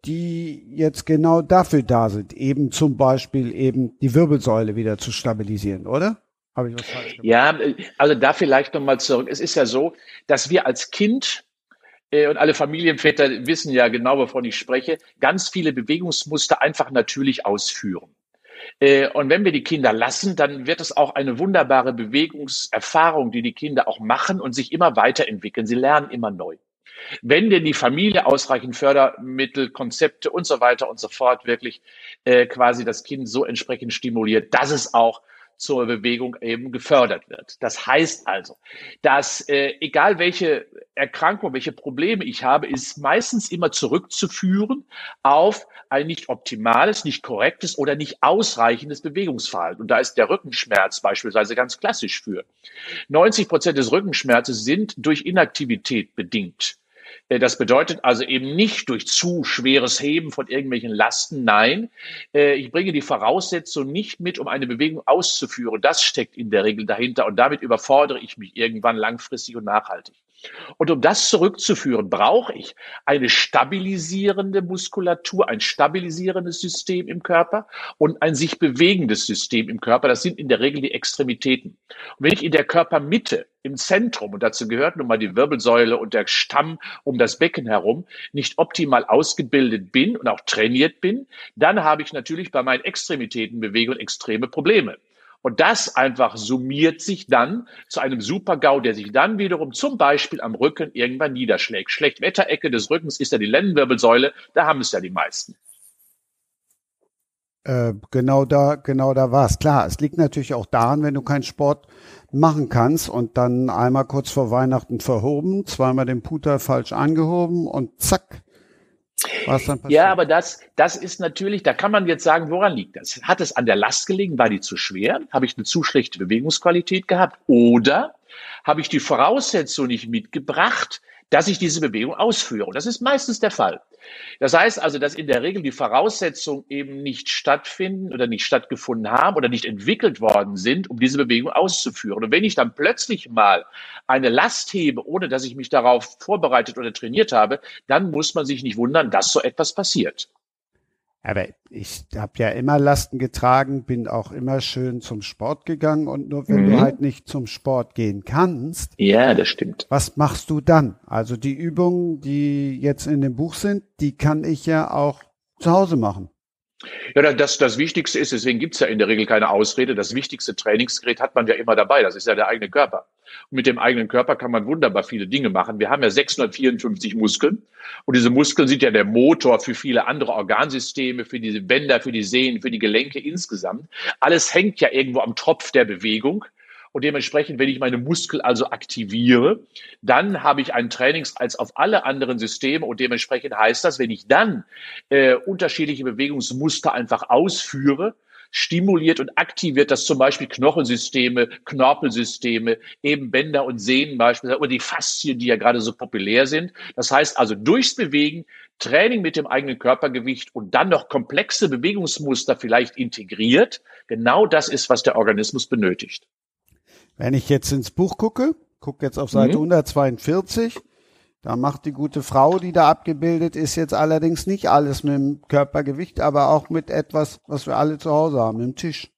die jetzt genau dafür da sind, eben zum Beispiel eben die Wirbelsäule wieder zu stabilisieren, oder? Habe ich was falsch gemacht? Ja, also da vielleicht nochmal zurück. Es ist ja so, dass wir als Kind und alle Familienväter wissen ja genau, wovon ich spreche, ganz viele Bewegungsmuster einfach natürlich ausführen. Äh, und wenn wir die Kinder lassen, dann wird es auch eine wunderbare Bewegungserfahrung, die die Kinder auch machen und sich immer weiterentwickeln. Sie lernen immer neu. Wenn denn die Familie ausreichend Fördermittel, Konzepte und so weiter und so fort wirklich äh, quasi das Kind so entsprechend stimuliert, dass es auch zur Bewegung eben gefördert wird. Das heißt also, dass äh, egal welche Erkrankung, welche Probleme ich habe, ist meistens immer zurückzuführen auf ein nicht optimales, nicht korrektes oder nicht ausreichendes Bewegungsverhalten. Und da ist der Rückenschmerz beispielsweise ganz klassisch für. 90 Prozent des Rückenschmerzes sind durch Inaktivität bedingt. Äh, das bedeutet also eben nicht durch zu schweres Heben von irgendwelchen Lasten. Nein, äh, ich bringe die Voraussetzung nicht mit, um eine Bewegung auszuführen. Das steckt in der Regel dahinter und damit überfordere ich mich irgendwann langfristig und nachhaltig. Und um das zurückzuführen, brauche ich eine stabilisierende Muskulatur, ein stabilisierendes System im Körper und ein sich bewegendes System im Körper. Das sind in der Regel die Extremitäten. Und wenn ich in der Körpermitte, im Zentrum, und dazu gehört nun mal die Wirbelsäule und der Stamm um das Becken herum, nicht optimal ausgebildet bin und auch trainiert bin, dann habe ich natürlich bei meinen Extremitätenbewegungen extreme Probleme. Und das einfach summiert sich dann zu einem Super-GAU, der sich dann wiederum zum Beispiel am Rücken irgendwann niederschlägt. Schlechtwetterecke des Rückens ist ja die Lendenwirbelsäule, da haben es ja die meisten. Äh, genau da, genau da war es. Klar, es liegt natürlich auch daran, wenn du keinen Sport machen kannst und dann einmal kurz vor Weihnachten verhoben, zweimal den Puter falsch angehoben und zack, was dann passiert? Ja, aber das, das ist natürlich, da kann man jetzt sagen, woran liegt das? Hat es an der Last gelegen? War die zu schwer? Habe ich eine zu schlechte Bewegungsqualität gehabt? Oder habe ich die Voraussetzung nicht mitgebracht, dass ich diese Bewegung ausführe. Und das ist meistens der Fall. Das heißt also, dass in der Regel die Voraussetzungen eben nicht stattfinden oder nicht stattgefunden haben oder nicht entwickelt worden sind, um diese Bewegung auszuführen. Und wenn ich dann plötzlich mal eine Last hebe, ohne dass ich mich darauf vorbereitet oder trainiert habe, dann muss man sich nicht wundern, dass so etwas passiert. Aber ich habe ja immer Lasten getragen, bin auch immer schön zum Sport gegangen und nur wenn mhm. du halt nicht zum Sport gehen kannst. Ja, das stimmt. Was machst du dann? Also die Übungen, die jetzt in dem Buch sind, die kann ich ja auch zu Hause machen. Ja, das, das Wichtigste ist, deswegen gibt's ja in der Regel keine Ausrede, das wichtigste Trainingsgerät hat man ja immer dabei, das ist ja der eigene Körper. Und mit dem eigenen Körper kann man wunderbar viele Dinge machen. Wir haben ja 654 Muskeln und diese Muskeln sind ja der Motor für viele andere Organsysteme, für diese Bänder, für die Sehnen, für die Gelenke insgesamt. Alles hängt ja irgendwo am Tropf der Bewegung. Und dementsprechend, wenn ich meine Muskel also aktiviere, dann habe ich einen Trainings als auf alle anderen Systeme. Und dementsprechend heißt das, wenn ich dann äh, unterschiedliche Bewegungsmuster einfach ausführe, stimuliert und aktiviert das zum Beispiel Knochensysteme, Knorpelsysteme, eben Bänder und Sehnen beispielsweise oder die Faszien, die ja gerade so populär sind. Das heißt also durchs Bewegen, Training mit dem eigenen Körpergewicht und dann noch komplexe Bewegungsmuster vielleicht integriert. Genau das ist, was der Organismus benötigt. Wenn ich jetzt ins Buch gucke, gucke jetzt auf Seite mhm. 142, da macht die gute Frau, die da abgebildet ist, jetzt allerdings nicht alles mit dem Körpergewicht, aber auch mit etwas, was wir alle zu Hause haben, im Tisch.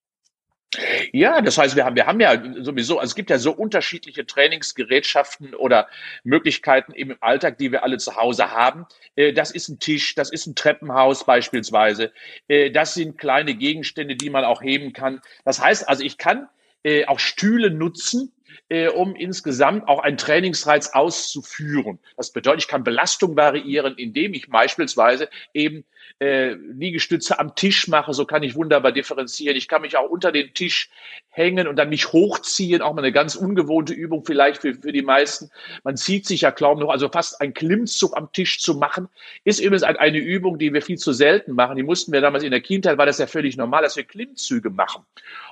Ja, das heißt, wir haben, wir haben ja sowieso, also es gibt ja so unterschiedliche Trainingsgerätschaften oder Möglichkeiten im Alltag, die wir alle zu Hause haben. Äh, das ist ein Tisch, das ist ein Treppenhaus beispielsweise. Äh, das sind kleine Gegenstände, die man auch heben kann. Das heißt also, ich kann äh, auch Stühle nutzen, äh, um insgesamt auch einen Trainingsreiz auszuführen. Das bedeutet, ich kann Belastung variieren, indem ich beispielsweise eben äh, Liegestütze am Tisch mache, so kann ich wunderbar differenzieren. Ich kann mich auch unter den Tisch hängen und dann mich hochziehen, auch mal eine ganz ungewohnte Übung vielleicht für, für die meisten. Man zieht sich ja kaum noch, also fast ein Klimmzug am Tisch zu machen, ist übrigens eine Übung, die wir viel zu selten machen. Die mussten wir damals in der Kindheit, war das ja völlig normal, dass wir Klimmzüge machen.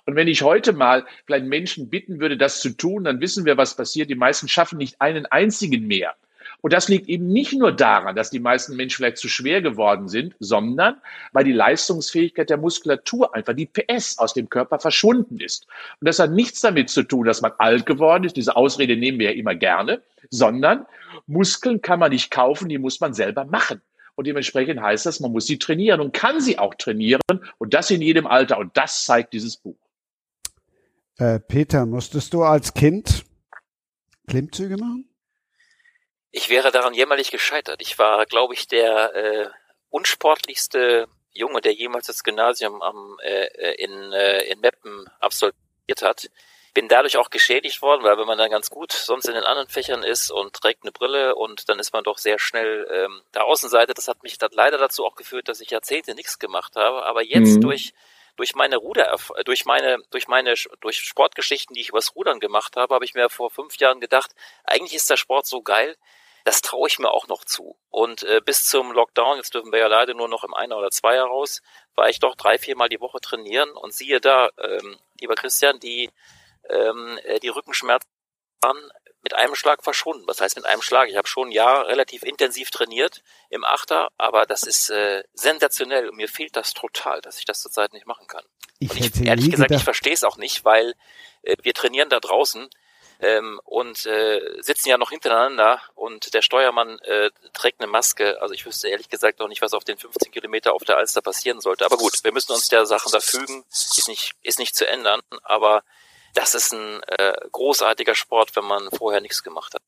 Und wenn ich heute mal vielleicht Menschen bitten würde, das zu tun, dann wissen wir, was passiert. Die meisten schaffen nicht einen einzigen mehr. Und das liegt eben nicht nur daran, dass die meisten Menschen vielleicht zu schwer geworden sind, sondern weil die Leistungsfähigkeit der Muskulatur einfach die PS aus dem Körper verschwunden ist. Und das hat nichts damit zu tun, dass man alt geworden ist. Diese Ausrede nehmen wir ja immer gerne, sondern Muskeln kann man nicht kaufen, die muss man selber machen. Und dementsprechend heißt das, man muss sie trainieren und kann sie auch trainieren und das in jedem Alter. Und das zeigt dieses Buch. Äh, Peter, musstest du als Kind Klimmzüge machen? Ich wäre daran jämmerlich gescheitert. Ich war, glaube ich, der äh, unsportlichste Junge, der jemals das Gymnasium am, äh, äh, in, äh, in Meppen absolviert hat. Bin dadurch auch geschädigt worden, weil wenn man dann ganz gut sonst in den anderen Fächern ist und trägt eine Brille und dann ist man doch sehr schnell ähm, der Außenseite. Das hat mich dann leider dazu auch geführt, dass ich Jahrzehnte nichts gemacht habe. Aber jetzt mhm. durch durch meine Ruder, durch meine, durch meine, durch Sportgeschichten, die ich übers Rudern gemacht habe, habe ich mir vor fünf Jahren gedacht, eigentlich ist der Sport so geil, das traue ich mir auch noch zu. Und äh, bis zum Lockdown, jetzt dürfen wir ja leider nur noch im Einer oder Zweier raus, war ich doch drei, viermal die Woche trainieren und siehe da, ähm, lieber Christian, die, ähm, äh, die Rückenschmerzen waren mit einem Schlag verschwunden. Was heißt mit einem Schlag? Ich habe schon ein Jahr relativ intensiv trainiert im Achter, aber das ist äh, sensationell und mir fehlt das total, dass ich das zurzeit nicht machen kann. Ich, und ich ehrlich gesagt, gedacht. ich verstehe es auch nicht, weil äh, wir trainieren da draußen ähm, und äh, sitzen ja noch hintereinander und der Steuermann äh, trägt eine Maske. Also ich wüsste ehrlich gesagt auch nicht, was auf den 15 Kilometer auf der Alster passieren sollte. Aber gut, wir müssen uns der Sachen da fügen, ist nicht, ist nicht zu ändern, aber das ist ein äh, großartiger Sport, wenn man vorher nichts gemacht hat.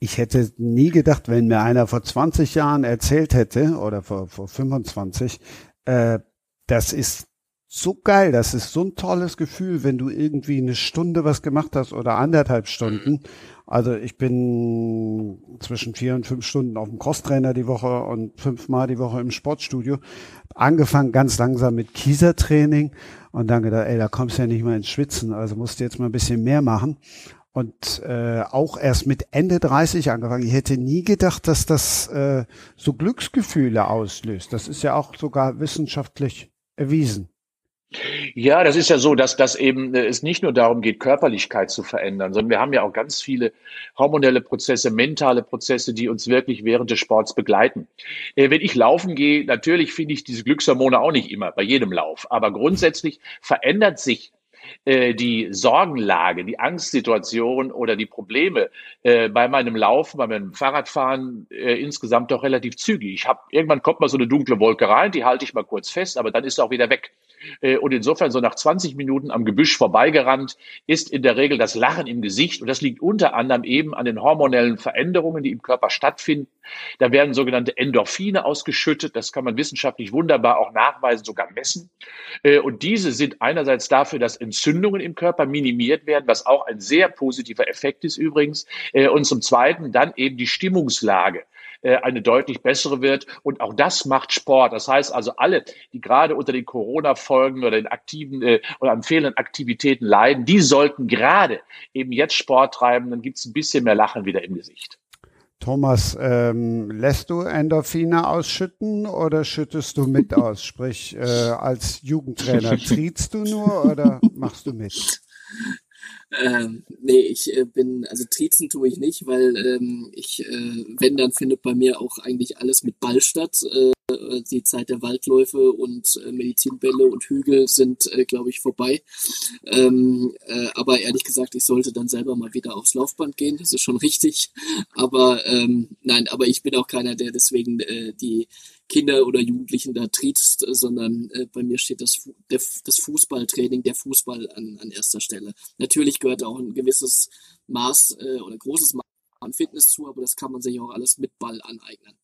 Ich hätte nie gedacht, wenn mir einer vor 20 Jahren erzählt hätte, oder vor, vor 25, äh, das ist so geil, das ist so ein tolles Gefühl, wenn du irgendwie eine Stunde was gemacht hast oder anderthalb Stunden. Also ich bin zwischen vier und fünf Stunden auf dem Crosstrainer die Woche und fünfmal die Woche im Sportstudio. Angefangen ganz langsam mit Kiesertraining und dann gedacht, ey, da kommst du ja nicht mal ins Schwitzen, also musst du jetzt mal ein bisschen mehr machen. Und äh, auch erst mit Ende 30 angefangen. Ich hätte nie gedacht, dass das äh, so Glücksgefühle auslöst. Das ist ja auch sogar wissenschaftlich erwiesen. Ja, das ist ja so, dass, dass eben äh, es nicht nur darum geht, Körperlichkeit zu verändern, sondern wir haben ja auch ganz viele hormonelle Prozesse, mentale Prozesse, die uns wirklich während des Sports begleiten. Äh, wenn ich laufen gehe, natürlich finde ich diese Glückshormone auch nicht immer bei jedem Lauf, aber grundsätzlich verändert sich äh, die Sorgenlage, die Angstsituation oder die Probleme äh, bei meinem Laufen, bei meinem Fahrradfahren äh, insgesamt doch relativ zügig. Ich habe irgendwann kommt mal so eine dunkle Wolke rein, die halte ich mal kurz fest, aber dann ist sie auch wieder weg. Äh, und insofern so nach 20 Minuten am Gebüsch vorbeigerannt, ist in der Regel das Lachen im Gesicht. Und das liegt unter anderem eben an den hormonellen Veränderungen, die im Körper stattfinden. Da werden sogenannte Endorphine ausgeschüttet. Das kann man wissenschaftlich wunderbar auch nachweisen, sogar messen. Äh, und diese sind einerseits dafür, dass Entzündungen im Körper minimiert werden, was auch ein sehr positiver Effekt ist übrigens. Äh, und zum Zweiten dann eben die Stimmungslage. Äh, eine deutlich bessere wird. Und auch das macht Sport. Das heißt also, alle, die gerade unter den Corona-Folgen oder den aktiven äh, oder an fehlenden Aktivitäten leiden, die sollten gerade eben jetzt Sport treiben. Dann gibt es ein bisschen mehr Lachen wieder im Gesicht. Thomas, ähm, lässt du Endorphine ausschütten oder schüttest du mit aus? Sprich, äh, als Jugendtrainer triebst du nur oder machst du mit? Ähm, nee, ich äh, bin, also Trizen tue ich nicht, weil ähm, ich, äh, wenn, dann findet bei mir auch eigentlich alles mit Ball statt. Äh, die Zeit der Waldläufe und äh, Medizinbälle und Hügel sind, äh, glaube ich, vorbei. Ähm, äh, aber ehrlich gesagt, ich sollte dann selber mal wieder aufs Laufband gehen, das ist schon richtig. Aber ähm, nein, aber ich bin auch keiner, der deswegen äh, die Kinder oder Jugendlichen da triezt, sondern äh, bei mir steht das, der, das Fußballtraining, der Fußball an, an erster Stelle. Natürlich gehört auch ein gewisses Maß äh, oder großes Maß an Fitness zu, aber das kann man sich auch alles mit Ball aneignen.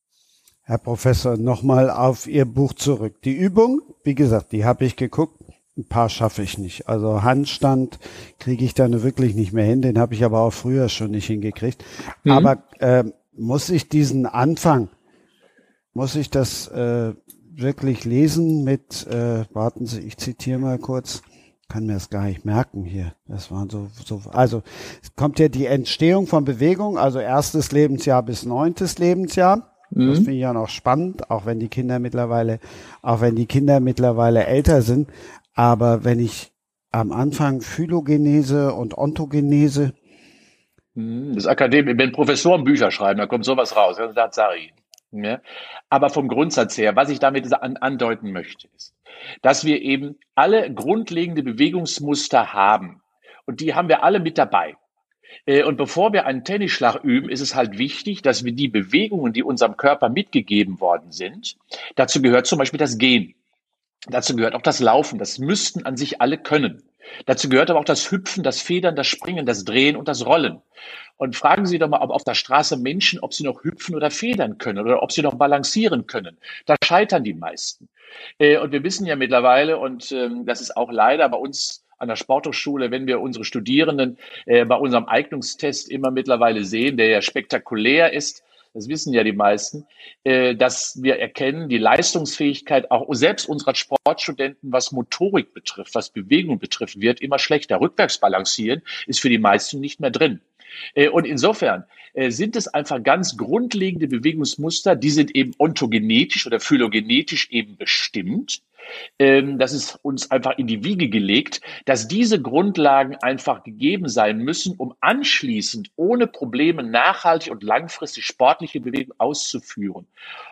Herr Professor, nochmal auf Ihr Buch zurück. Die Übung, wie gesagt, die habe ich geguckt. Ein paar schaffe ich nicht. Also Handstand kriege ich dann wirklich nicht mehr hin. Den habe ich aber auch früher schon nicht hingekriegt. Mhm. Aber äh, muss ich diesen Anfang muss ich das äh, wirklich lesen mit, äh, warten Sie, ich zitiere mal kurz, kann mir das gar nicht merken hier. Das waren so, so, also es kommt ja die Entstehung von Bewegung, also erstes Lebensjahr bis neuntes Lebensjahr. Mhm. Das finde ich ja noch spannend, auch wenn die Kinder mittlerweile, auch wenn die Kinder mittlerweile älter sind. Aber wenn ich am Anfang Phylogenese und Ontogenese. Mhm. Das Akademie, wenn Professoren Bücher schreiben, da kommt sowas raus. Das sage ich. Ja? Aber vom Grundsatz her, was ich damit an, andeuten möchte, ist, dass wir eben alle grundlegende Bewegungsmuster haben. Und die haben wir alle mit dabei. Äh, und bevor wir einen Tennisschlag üben, ist es halt wichtig, dass wir die Bewegungen, die unserem Körper mitgegeben worden sind, dazu gehört zum Beispiel das Gehen. Dazu gehört auch das Laufen. Das müssten an sich alle können. Dazu gehört aber auch das Hüpfen, das Federn, das Springen, das Drehen und das Rollen. Und fragen Sie doch mal, ob auf der Straße Menschen, ob sie noch hüpfen oder federn können oder ob sie noch balancieren können. Da scheitern die meisten. Äh, und wir wissen ja mittlerweile, und ähm, das ist auch leider bei uns an der Sporthochschule, wenn wir unsere Studierenden äh, bei unserem Eignungstest immer mittlerweile sehen, der ja spektakulär ist, das wissen ja die meisten, äh, dass wir erkennen, die Leistungsfähigkeit auch selbst unserer Sportstudenten, was Motorik betrifft, was Bewegung betrifft, wird immer schlechter. Rückwärts balancieren ist für die meisten nicht mehr drin. Äh, und insofern äh, sind es einfach ganz grundlegende Bewegungsmuster, die sind eben ontogenetisch oder phylogenetisch eben bestimmt. Ähm, das ist uns einfach in die Wiege gelegt, dass diese Grundlagen einfach gegeben sein müssen, um anschließend ohne Probleme nachhaltig und langfristig sportliche Bewegung auszuführen.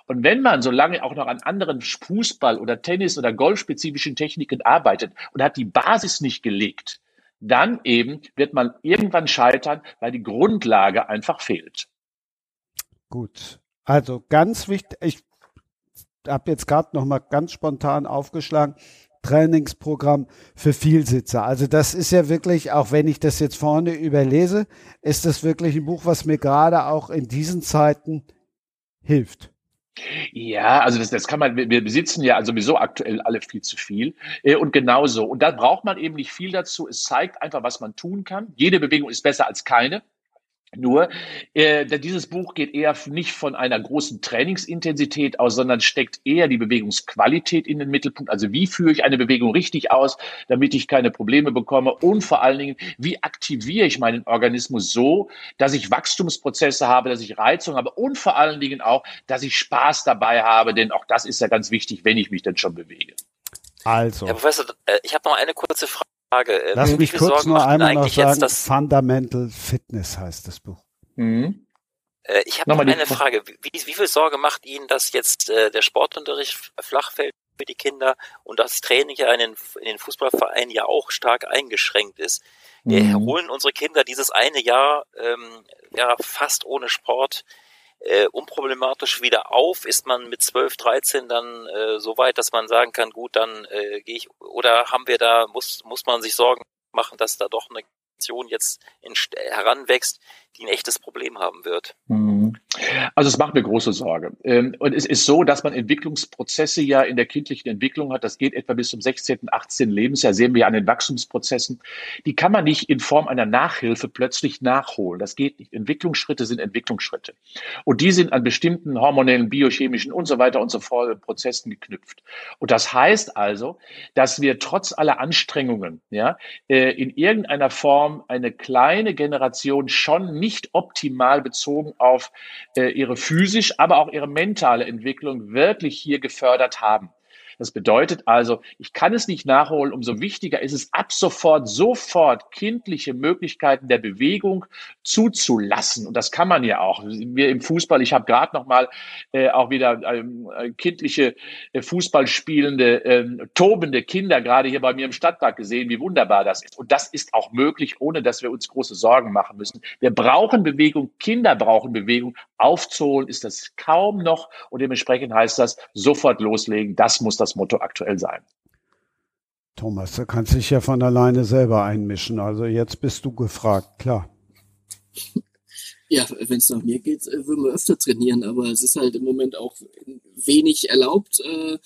Und wenn man so lange auch noch an anderen Fußball- oder Tennis- oder Golfspezifischen Techniken arbeitet und hat die Basis nicht gelegt, dann eben wird man irgendwann scheitern, weil die Grundlage einfach fehlt. Gut. Also ganz wichtig, ich habe jetzt gerade noch mal ganz spontan aufgeschlagen, Trainingsprogramm für Vielsitzer. Also das ist ja wirklich, auch wenn ich das jetzt vorne überlese, ist das wirklich ein Buch, was mir gerade auch in diesen Zeiten hilft. Ja, also das, das kann man, wir besitzen ja sowieso aktuell alle viel zu viel. Äh, und genauso. Und da braucht man eben nicht viel dazu. Es zeigt einfach, was man tun kann. Jede Bewegung ist besser als keine. Nur, äh, dieses Buch geht eher nicht von einer großen Trainingsintensität aus, sondern steckt eher die Bewegungsqualität in den Mittelpunkt. Also wie führe ich eine Bewegung richtig aus, damit ich keine Probleme bekomme und vor allen Dingen, wie aktiviere ich meinen Organismus so, dass ich Wachstumsprozesse habe, dass ich Reizung habe und vor allen Dingen auch, dass ich Spaß dabei habe, denn auch das ist ja ganz wichtig, wenn ich mich denn schon bewege. Also. Herr Professor, äh, ich habe noch eine kurze Frage. Frage. Ähm, Lass mich kurz Sorgen nur einmal noch sagen, das Fundamental Fitness heißt das Buch. Mhm. Äh, ich habe noch eine Frage. Wie, wie, viel Sorge macht Ihnen, dass jetzt äh, der Sportunterricht flach fällt für die Kinder und das Training ja in den, in den Fußballvereinen ja auch stark eingeschränkt ist? Wir mhm. holen unsere Kinder dieses eine Jahr ähm, ja fast ohne Sport äh, unproblematisch wieder auf? Ist man mit 12, 13 dann äh, so weit, dass man sagen kann, gut, dann äh, gehe ich, oder haben wir da, muss, muss man sich Sorgen machen, dass da doch eine Generation jetzt in, heranwächst, die ein echtes Problem haben wird. Mhm. Also es macht mir große Sorge. Ähm, und es ist so, dass man Entwicklungsprozesse ja in der kindlichen Entwicklung hat. Das geht etwa bis zum 16., 18. Lebensjahr, sehen wir an den Wachstumsprozessen. Die kann man nicht in Form einer Nachhilfe plötzlich nachholen. Das geht nicht. Entwicklungsschritte sind Entwicklungsschritte. Und die sind an bestimmten hormonellen, biochemischen und so weiter und so fort Prozessen geknüpft. Und das heißt also, dass wir trotz aller Anstrengungen ja, äh, in irgendeiner Form eine kleine Generation schon nicht optimal bezogen auf ihre physisch, aber auch ihre mentale Entwicklung wirklich hier gefördert haben. Das bedeutet also, ich kann es nicht nachholen, umso wichtiger ist es ab sofort, sofort kindliche Möglichkeiten der Bewegung zuzulassen. Und das kann man ja auch. Wir im Fußball, ich habe gerade noch mal äh, auch wieder ähm, kindliche äh, Fußballspielende, äh, tobende Kinder gerade hier bei mir im Stadtpark gesehen, wie wunderbar das ist. Und das ist auch möglich, ohne dass wir uns große Sorgen machen müssen. Wir brauchen Bewegung, Kinder brauchen Bewegung. Aufzuholen ist das kaum noch und dementsprechend heißt das sofort loslegen. Das muss das Motto aktuell sein. Thomas, du kannst dich ja von alleine selber einmischen. Also jetzt bist du gefragt, klar. Ja, wenn es nach mir geht, äh, würden wir öfter trainieren, aber es ist halt im Moment auch wenig erlaubt. Äh,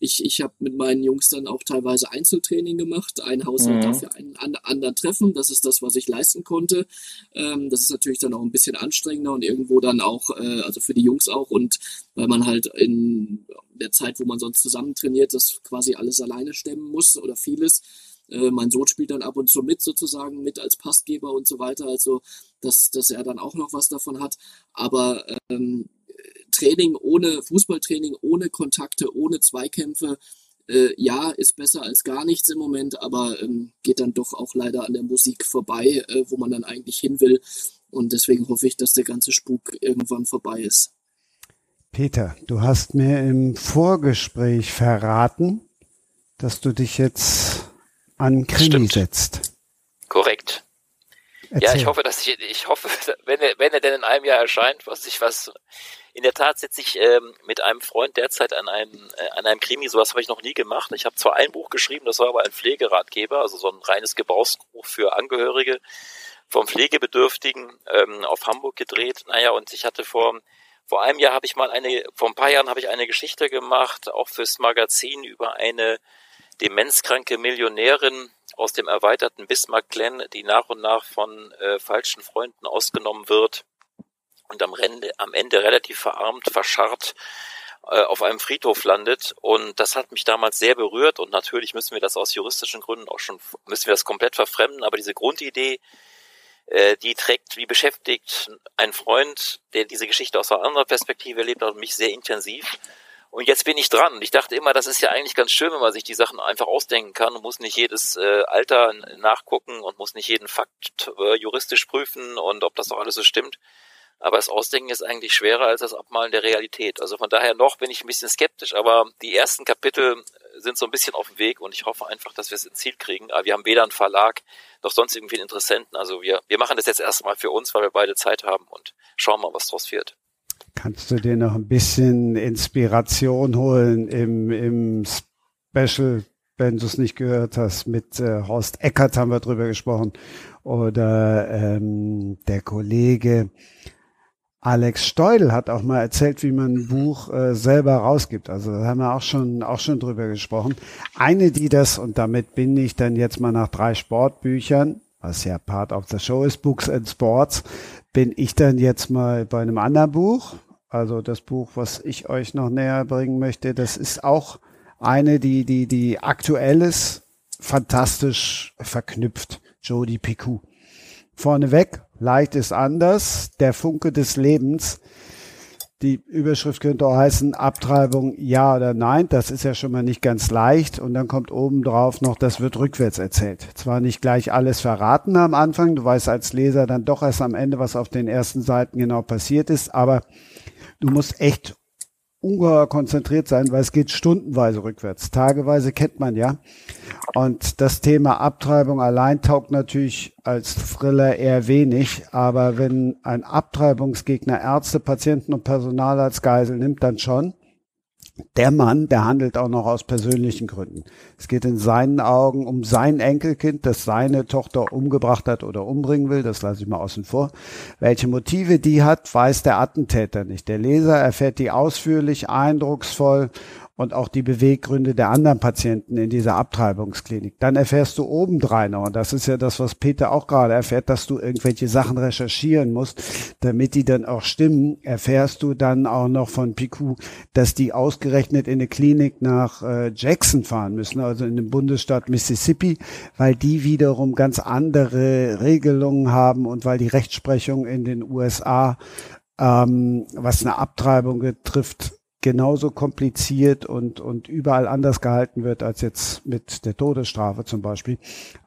ich, ich habe mit meinen Jungs dann auch teilweise Einzeltraining gemacht. Ein Haushalt mhm. darf ja einen anderen treffen. Das ist das, was ich leisten konnte. Ähm, das ist natürlich dann auch ein bisschen anstrengender und irgendwo dann auch, äh, also für die Jungs auch. Und weil man halt in der Zeit, wo man sonst zusammen trainiert, das quasi alles alleine stemmen muss oder vieles. Äh, mein Sohn spielt dann ab und zu mit sozusagen, mit als Passgeber und so weiter. Also, dass, dass er dann auch noch was davon hat. Aber ähm, Training ohne Fußballtraining, ohne Kontakte, ohne Zweikämpfe, äh, ja, ist besser als gar nichts im Moment, aber ähm, geht dann doch auch leider an der Musik vorbei, äh, wo man dann eigentlich hin will. Und deswegen hoffe ich, dass der ganze Spuk irgendwann vorbei ist. Peter, du hast mir im Vorgespräch verraten, dass du dich jetzt an Krimi Stimmt. setzt. Korrekt. Erzähl. Ja, ich hoffe, dass ich, ich hoffe, wenn er, wenn er denn in einem Jahr erscheint, was ich was in der Tat sitze ich ähm, mit einem Freund derzeit an einem, äh, an einem Krimi, sowas habe ich noch nie gemacht. Ich habe zwar ein Buch geschrieben, das war aber ein Pflegeratgeber, also so ein reines Gebrauchsbuch für Angehörige vom Pflegebedürftigen ähm, auf Hamburg gedreht. Naja, und ich hatte vor, vor einem Jahr habe ich mal eine, vor ein paar Jahren habe ich eine Geschichte gemacht, auch fürs Magazin über eine demenzkranke Millionärin aus dem erweiterten Bismarck-Clan, die nach und nach von äh, falschen Freunden ausgenommen wird und am Ende, am Ende relativ verarmt, verscharrt äh, auf einem Friedhof landet. Und das hat mich damals sehr berührt. Und natürlich müssen wir das aus juristischen Gründen auch schon, müssen wir das komplett verfremden. Aber diese Grundidee, äh, die trägt, wie beschäftigt ein Freund, der diese Geschichte aus einer anderen Perspektive erlebt hat, mich sehr intensiv. Und jetzt bin ich dran. Ich dachte immer, das ist ja eigentlich ganz schön, wenn man sich die Sachen einfach ausdenken kann und muss nicht jedes äh, Alter nachgucken und muss nicht jeden Fakt äh, juristisch prüfen und ob das doch alles so stimmt. Aber das Ausdenken ist eigentlich schwerer als das Abmalen der Realität. Also von daher noch bin ich ein bisschen skeptisch, aber die ersten Kapitel sind so ein bisschen auf dem Weg und ich hoffe einfach, dass wir es ins Ziel kriegen. Aber wir haben weder einen Verlag noch sonst irgendwie Interessenten. Also wir, wir machen das jetzt erstmal für uns, weil wir beide Zeit haben und schauen mal, was draus wird. Kannst du dir noch ein bisschen Inspiration holen im, im Special, wenn du es nicht gehört hast, mit äh, Horst Eckert haben wir drüber gesprochen oder ähm, der Kollege Alex Steudel hat auch mal erzählt, wie man ein Buch äh, selber rausgibt. Also da haben wir auch schon auch schon drüber gesprochen. Eine, die das und damit bin ich dann jetzt mal nach drei Sportbüchern, was ja Part of the Show ist, Books and Sports, bin ich dann jetzt mal bei einem anderen Buch. Also das Buch, was ich euch noch näher bringen möchte, das ist auch eine, die die die aktuell ist, fantastisch verknüpft. Jodie Picou. Vorneweg, leicht ist anders, der Funke des Lebens. Die Überschrift könnte auch heißen, Abtreibung ja oder nein. Das ist ja schon mal nicht ganz leicht. Und dann kommt oben drauf noch, das wird rückwärts erzählt. Zwar nicht gleich alles verraten am Anfang, du weißt als Leser dann doch erst am Ende, was auf den ersten Seiten genau passiert ist, aber du musst echt ungeheuer konzentriert sein, weil es geht stundenweise rückwärts. Tageweise kennt man ja. Und das Thema Abtreibung allein taugt natürlich als Thriller eher wenig. Aber wenn ein Abtreibungsgegner Ärzte, Patienten und Personal als Geisel nimmt, dann schon der Mann, der handelt auch noch aus persönlichen Gründen. Es geht in seinen Augen um sein Enkelkind, das seine Tochter umgebracht hat oder umbringen will. Das lasse ich mal außen vor. Welche Motive die hat, weiß der Attentäter nicht. Der Leser erfährt die ausführlich, eindrucksvoll und auch die Beweggründe der anderen Patienten in dieser Abtreibungsklinik. Dann erfährst du obendrein und das ist ja das, was Peter auch gerade erfährt, dass du irgendwelche Sachen recherchieren musst, damit die dann auch stimmen, erfährst du dann auch noch von Piku, dass die ausgerechnet in eine Klinik nach äh, Jackson fahren müssen, also in dem Bundesstaat Mississippi, weil die wiederum ganz andere Regelungen haben und weil die Rechtsprechung in den USA ähm, was eine Abtreibung betrifft, genauso kompliziert und, und überall anders gehalten wird als jetzt mit der Todesstrafe zum Beispiel.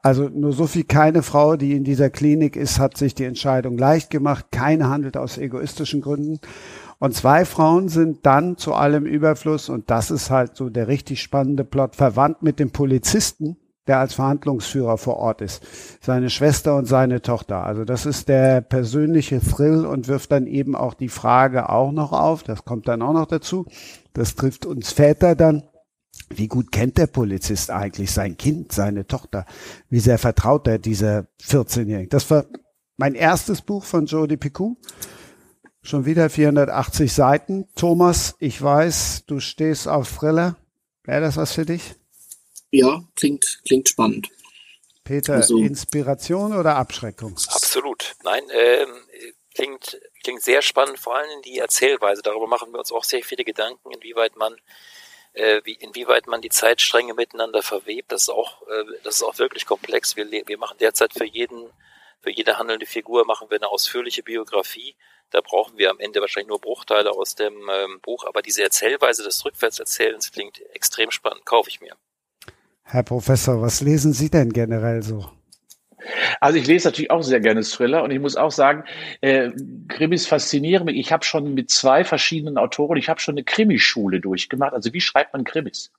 Also nur so viel, keine Frau, die in dieser Klinik ist, hat sich die Entscheidung leicht gemacht. Keine handelt aus egoistischen Gründen. Und zwei Frauen sind dann zu allem Überfluss, und das ist halt so der richtig spannende Plot, verwandt mit dem Polizisten, der als Verhandlungsführer vor Ort ist. Seine Schwester und seine Tochter. Also das ist der persönliche Thrill und wirft dann eben auch die Frage auch noch auf. Das kommt dann auch noch dazu. Das trifft uns Väter dann. Wie gut kennt der Polizist eigentlich sein Kind, seine Tochter? Wie sehr vertraut er dieser 14-Jährigen? Das war mein erstes Buch von Jodie Picou. Schon wieder 480 Seiten. Thomas, ich weiß, du stehst auf Thriller. Wäre das was für dich? Ja, klingt, klingt spannend. Peter, also, Inspiration oder Abschreckung? Absolut. Nein, ähm, klingt, klingt sehr spannend, vor allem die Erzählweise. Darüber machen wir uns auch sehr viele Gedanken, inwieweit man äh, wie, inwieweit man die Zeitstränge miteinander verwebt. Das ist auch, äh, das ist auch wirklich komplex. Wir, wir machen derzeit für jeden, für jede handelnde Figur machen wir eine ausführliche Biografie. Da brauchen wir am Ende wahrscheinlich nur Bruchteile aus dem ähm, Buch, aber diese Erzählweise des Rückwärtserzählens klingt extrem spannend. Kaufe ich mir. Herr Professor, was lesen Sie denn generell so? Also ich lese natürlich auch sehr gerne Thriller und ich muss auch sagen, äh, Krimis faszinieren mich. Ich habe schon mit zwei verschiedenen Autoren, ich habe schon eine Krimischule durchgemacht. Also wie schreibt man Krimis?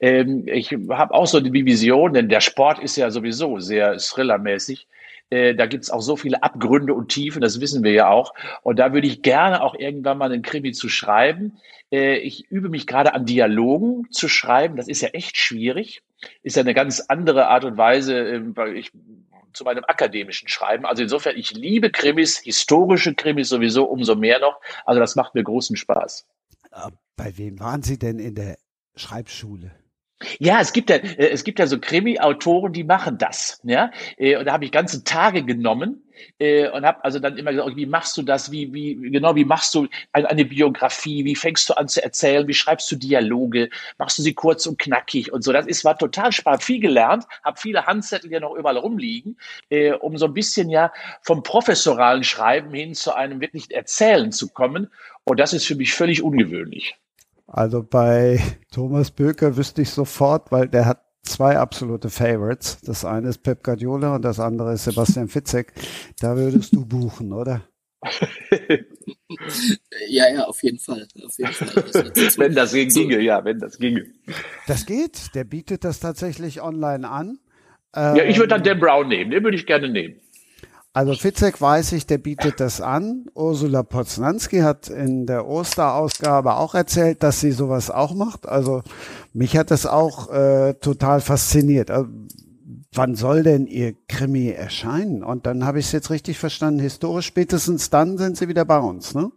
Ähm, ich habe auch so die Vision, denn der Sport ist ja sowieso sehr thrillermäßig. Äh, da gibt's auch so viele Abgründe und Tiefen, das wissen wir ja auch. Und da würde ich gerne auch irgendwann mal einen Krimi zu schreiben. Äh, ich übe mich gerade an Dialogen zu schreiben. Das ist ja echt schwierig ist ja eine ganz andere Art und Weise, ähm, weil ich zu meinem akademischen Schreiben. Also insofern, ich liebe Krimis, historische Krimis sowieso umso mehr noch. Also das macht mir großen Spaß. Äh, bei wem waren Sie denn in der Schreibschule? Ja, es gibt ja, äh, es gibt ja so Krimi-Autoren, die machen das. Ja, äh, und da habe ich ganze Tage genommen äh, und habe also dann immer gesagt, wie machst du das? Wie, wie genau, wie machst du eine Biografie? Wie fängst du an zu erzählen? Wie schreibst du Dialoge? Machst du sie kurz und knackig und so? Das ist war total spannend, viel gelernt, habe viele Handzettel hier noch überall rumliegen, um so ein bisschen ja vom professoralen Schreiben hin zu einem wirklich Erzählen zu kommen. Und das ist für mich völlig ungewöhnlich. Also bei Thomas Böker wüsste ich sofort, weil der hat zwei absolute Favorites. Das eine ist Pep Guardiola und das andere ist Sebastian Fitzek. Da würdest du buchen, oder? ja, ja, auf jeden Fall. Auf jeden Fall. Das wenn das ginge, ja, wenn das ginge. Das geht. Der bietet das tatsächlich online an. Ähm, ja, ich würde dann Dan Brown nehmen, den würde ich gerne nehmen. Also Fitzek weiß ich, der bietet das an. Ursula Poznanski hat in der Osterausgabe auch erzählt, dass sie sowas auch macht. Also mich hat das auch äh, total fasziniert. Also, wann soll denn ihr Krimi erscheinen? Und dann habe ich es jetzt richtig verstanden. Historisch spätestens dann sind sie wieder bei uns, ne?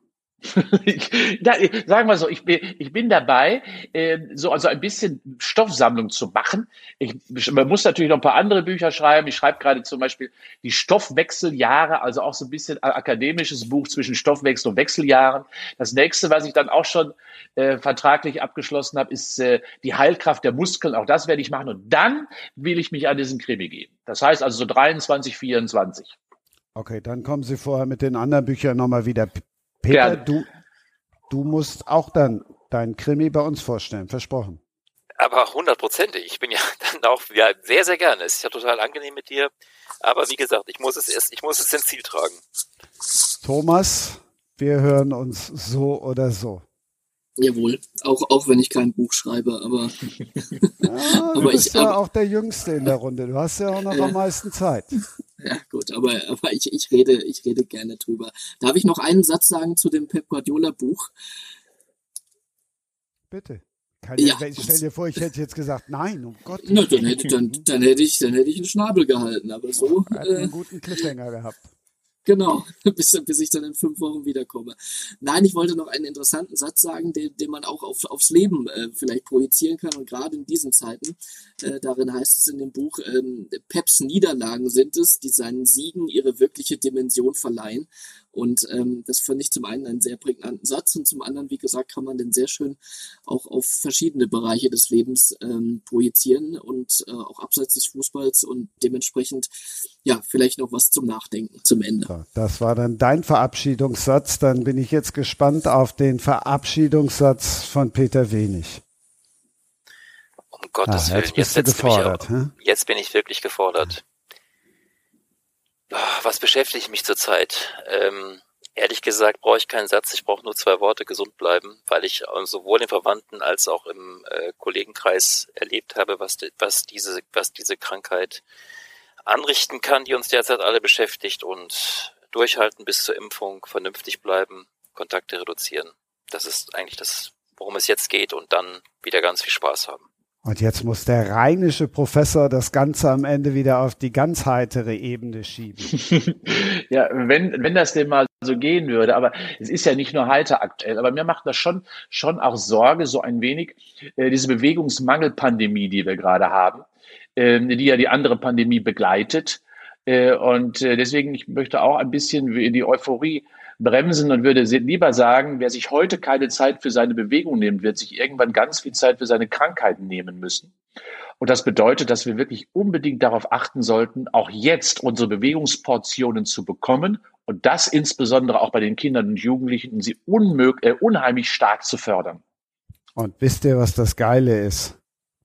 Da, sagen wir so, ich bin, ich bin dabei, äh, so also ein bisschen Stoffsammlung zu machen. Ich, man muss natürlich noch ein paar andere Bücher schreiben. Ich schreibe gerade zum Beispiel die Stoffwechseljahre, also auch so ein bisschen akademisches Buch zwischen Stoffwechsel und Wechseljahren. Das nächste, was ich dann auch schon äh, vertraglich abgeschlossen habe, ist äh, die Heilkraft der Muskeln. Auch das werde ich machen. Und dann will ich mich an diesen Krimi geben. Das heißt also so 23, 24. Okay, dann kommen Sie vorher mit den anderen Büchern nochmal wieder Peter, du, du musst auch dann dein Krimi bei uns vorstellen, versprochen. Aber hundertprozentig. Ich bin ja dann auch ja, sehr, sehr gerne. Es ist ja total angenehm mit dir. Aber wie gesagt, ich muss es erst, ich muss es ins Ziel tragen. Thomas, wir hören uns so oder so. Jawohl, auch, auch wenn ich kein Buch schreibe, aber. Ja, du aber bist ich, ja aber, auch der Jüngste in der Runde. Du hast ja auch noch äh, am meisten Zeit. Ja, gut, aber, aber ich, ich, rede, ich rede gerne drüber. Darf ich noch einen Satz sagen zu dem Pep Guardiola Buch? Bitte. Kann ja, ich, stell dir vor, ich hätte jetzt gesagt, nein, um Gott. Na, dann, hätte, dann, dann, hätte ich, dann hätte ich einen Schnabel gehalten, aber so. Hat äh, einen guten Cliffhanger gehabt. Genau, bis, bis ich dann in fünf Wochen wiederkomme. Nein, ich wollte noch einen interessanten Satz sagen, den, den man auch auf, aufs Leben äh, vielleicht projizieren kann. Und gerade in diesen Zeiten, äh, darin heißt es in dem Buch, ähm, Peps Niederlagen sind es, die seinen Siegen ihre wirkliche Dimension verleihen. Und ähm, das fand ich zum einen einen sehr prägnanten Satz und zum anderen, wie gesagt, kann man den sehr schön auch auf verschiedene Bereiche des Lebens ähm, projizieren und äh, auch abseits des Fußballs und dementsprechend ja vielleicht noch was zum Nachdenken zum Ende. Das war dann dein Verabschiedungssatz. Dann bin ich jetzt gespannt auf den Verabschiedungssatz von Peter Wenig. Um Gottes ah, jetzt Willen, jetzt, jetzt, gefordert, auch, jetzt bin ich wirklich gefordert. Was beschäftigt mich zurzeit? Ähm, ehrlich gesagt brauche ich keinen Satz, ich brauche nur zwei Worte, gesund bleiben, weil ich sowohl im Verwandten als auch im äh, Kollegenkreis erlebt habe, was, was, diese, was diese Krankheit anrichten kann, die uns derzeit alle beschäftigt und durchhalten bis zur Impfung, vernünftig bleiben, Kontakte reduzieren. Das ist eigentlich das, worum es jetzt geht und dann wieder ganz viel Spaß haben. Und jetzt muss der rheinische Professor das Ganze am Ende wieder auf die ganz heitere Ebene schieben. ja, wenn, wenn das denn mal so gehen würde, aber es ist ja nicht nur heiter aktuell, aber mir macht das schon, schon auch Sorge, so ein wenig, äh, diese Bewegungsmangelpandemie, die wir gerade haben, äh, die ja die andere Pandemie begleitet. Äh, und äh, deswegen, ich möchte auch ein bisschen die Euphorie bremsen und würde lieber sagen, wer sich heute keine Zeit für seine Bewegung nimmt, wird sich irgendwann ganz viel Zeit für seine Krankheiten nehmen müssen. Und das bedeutet, dass wir wirklich unbedingt darauf achten sollten, auch jetzt unsere Bewegungsportionen zu bekommen und das insbesondere auch bei den Kindern und Jugendlichen, sie unmöglich, äh, unheimlich stark zu fördern. Und wisst ihr, was das Geile ist?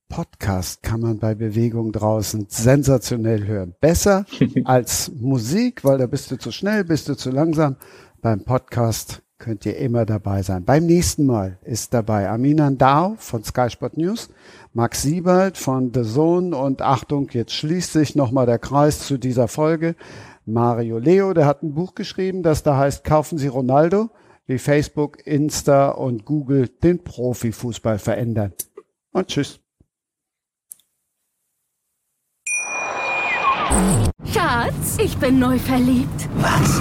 Podcast kann man bei Bewegung draußen sensationell hören. Besser als Musik, weil da bist du zu schnell, bist du zu langsam. Beim Podcast könnt ihr immer dabei sein. Beim nächsten Mal ist dabei Amina Dao von Sky Sport News, Max Siebald von The Zone und Achtung, jetzt schließt sich nochmal der Kreis zu dieser Folge. Mario Leo, der hat ein Buch geschrieben, das da heißt Kaufen Sie Ronaldo, wie Facebook, Insta und Google den Profifußball verändern. Und tschüss. Schatz, ich bin neu verliebt. Was?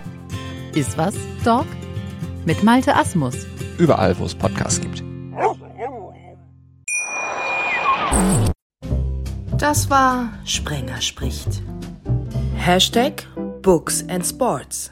Ist was, Dog? Mit Malte Asmus. Überall, wo es Podcasts gibt. Das war Sprenger spricht. Hashtag Books and Sports.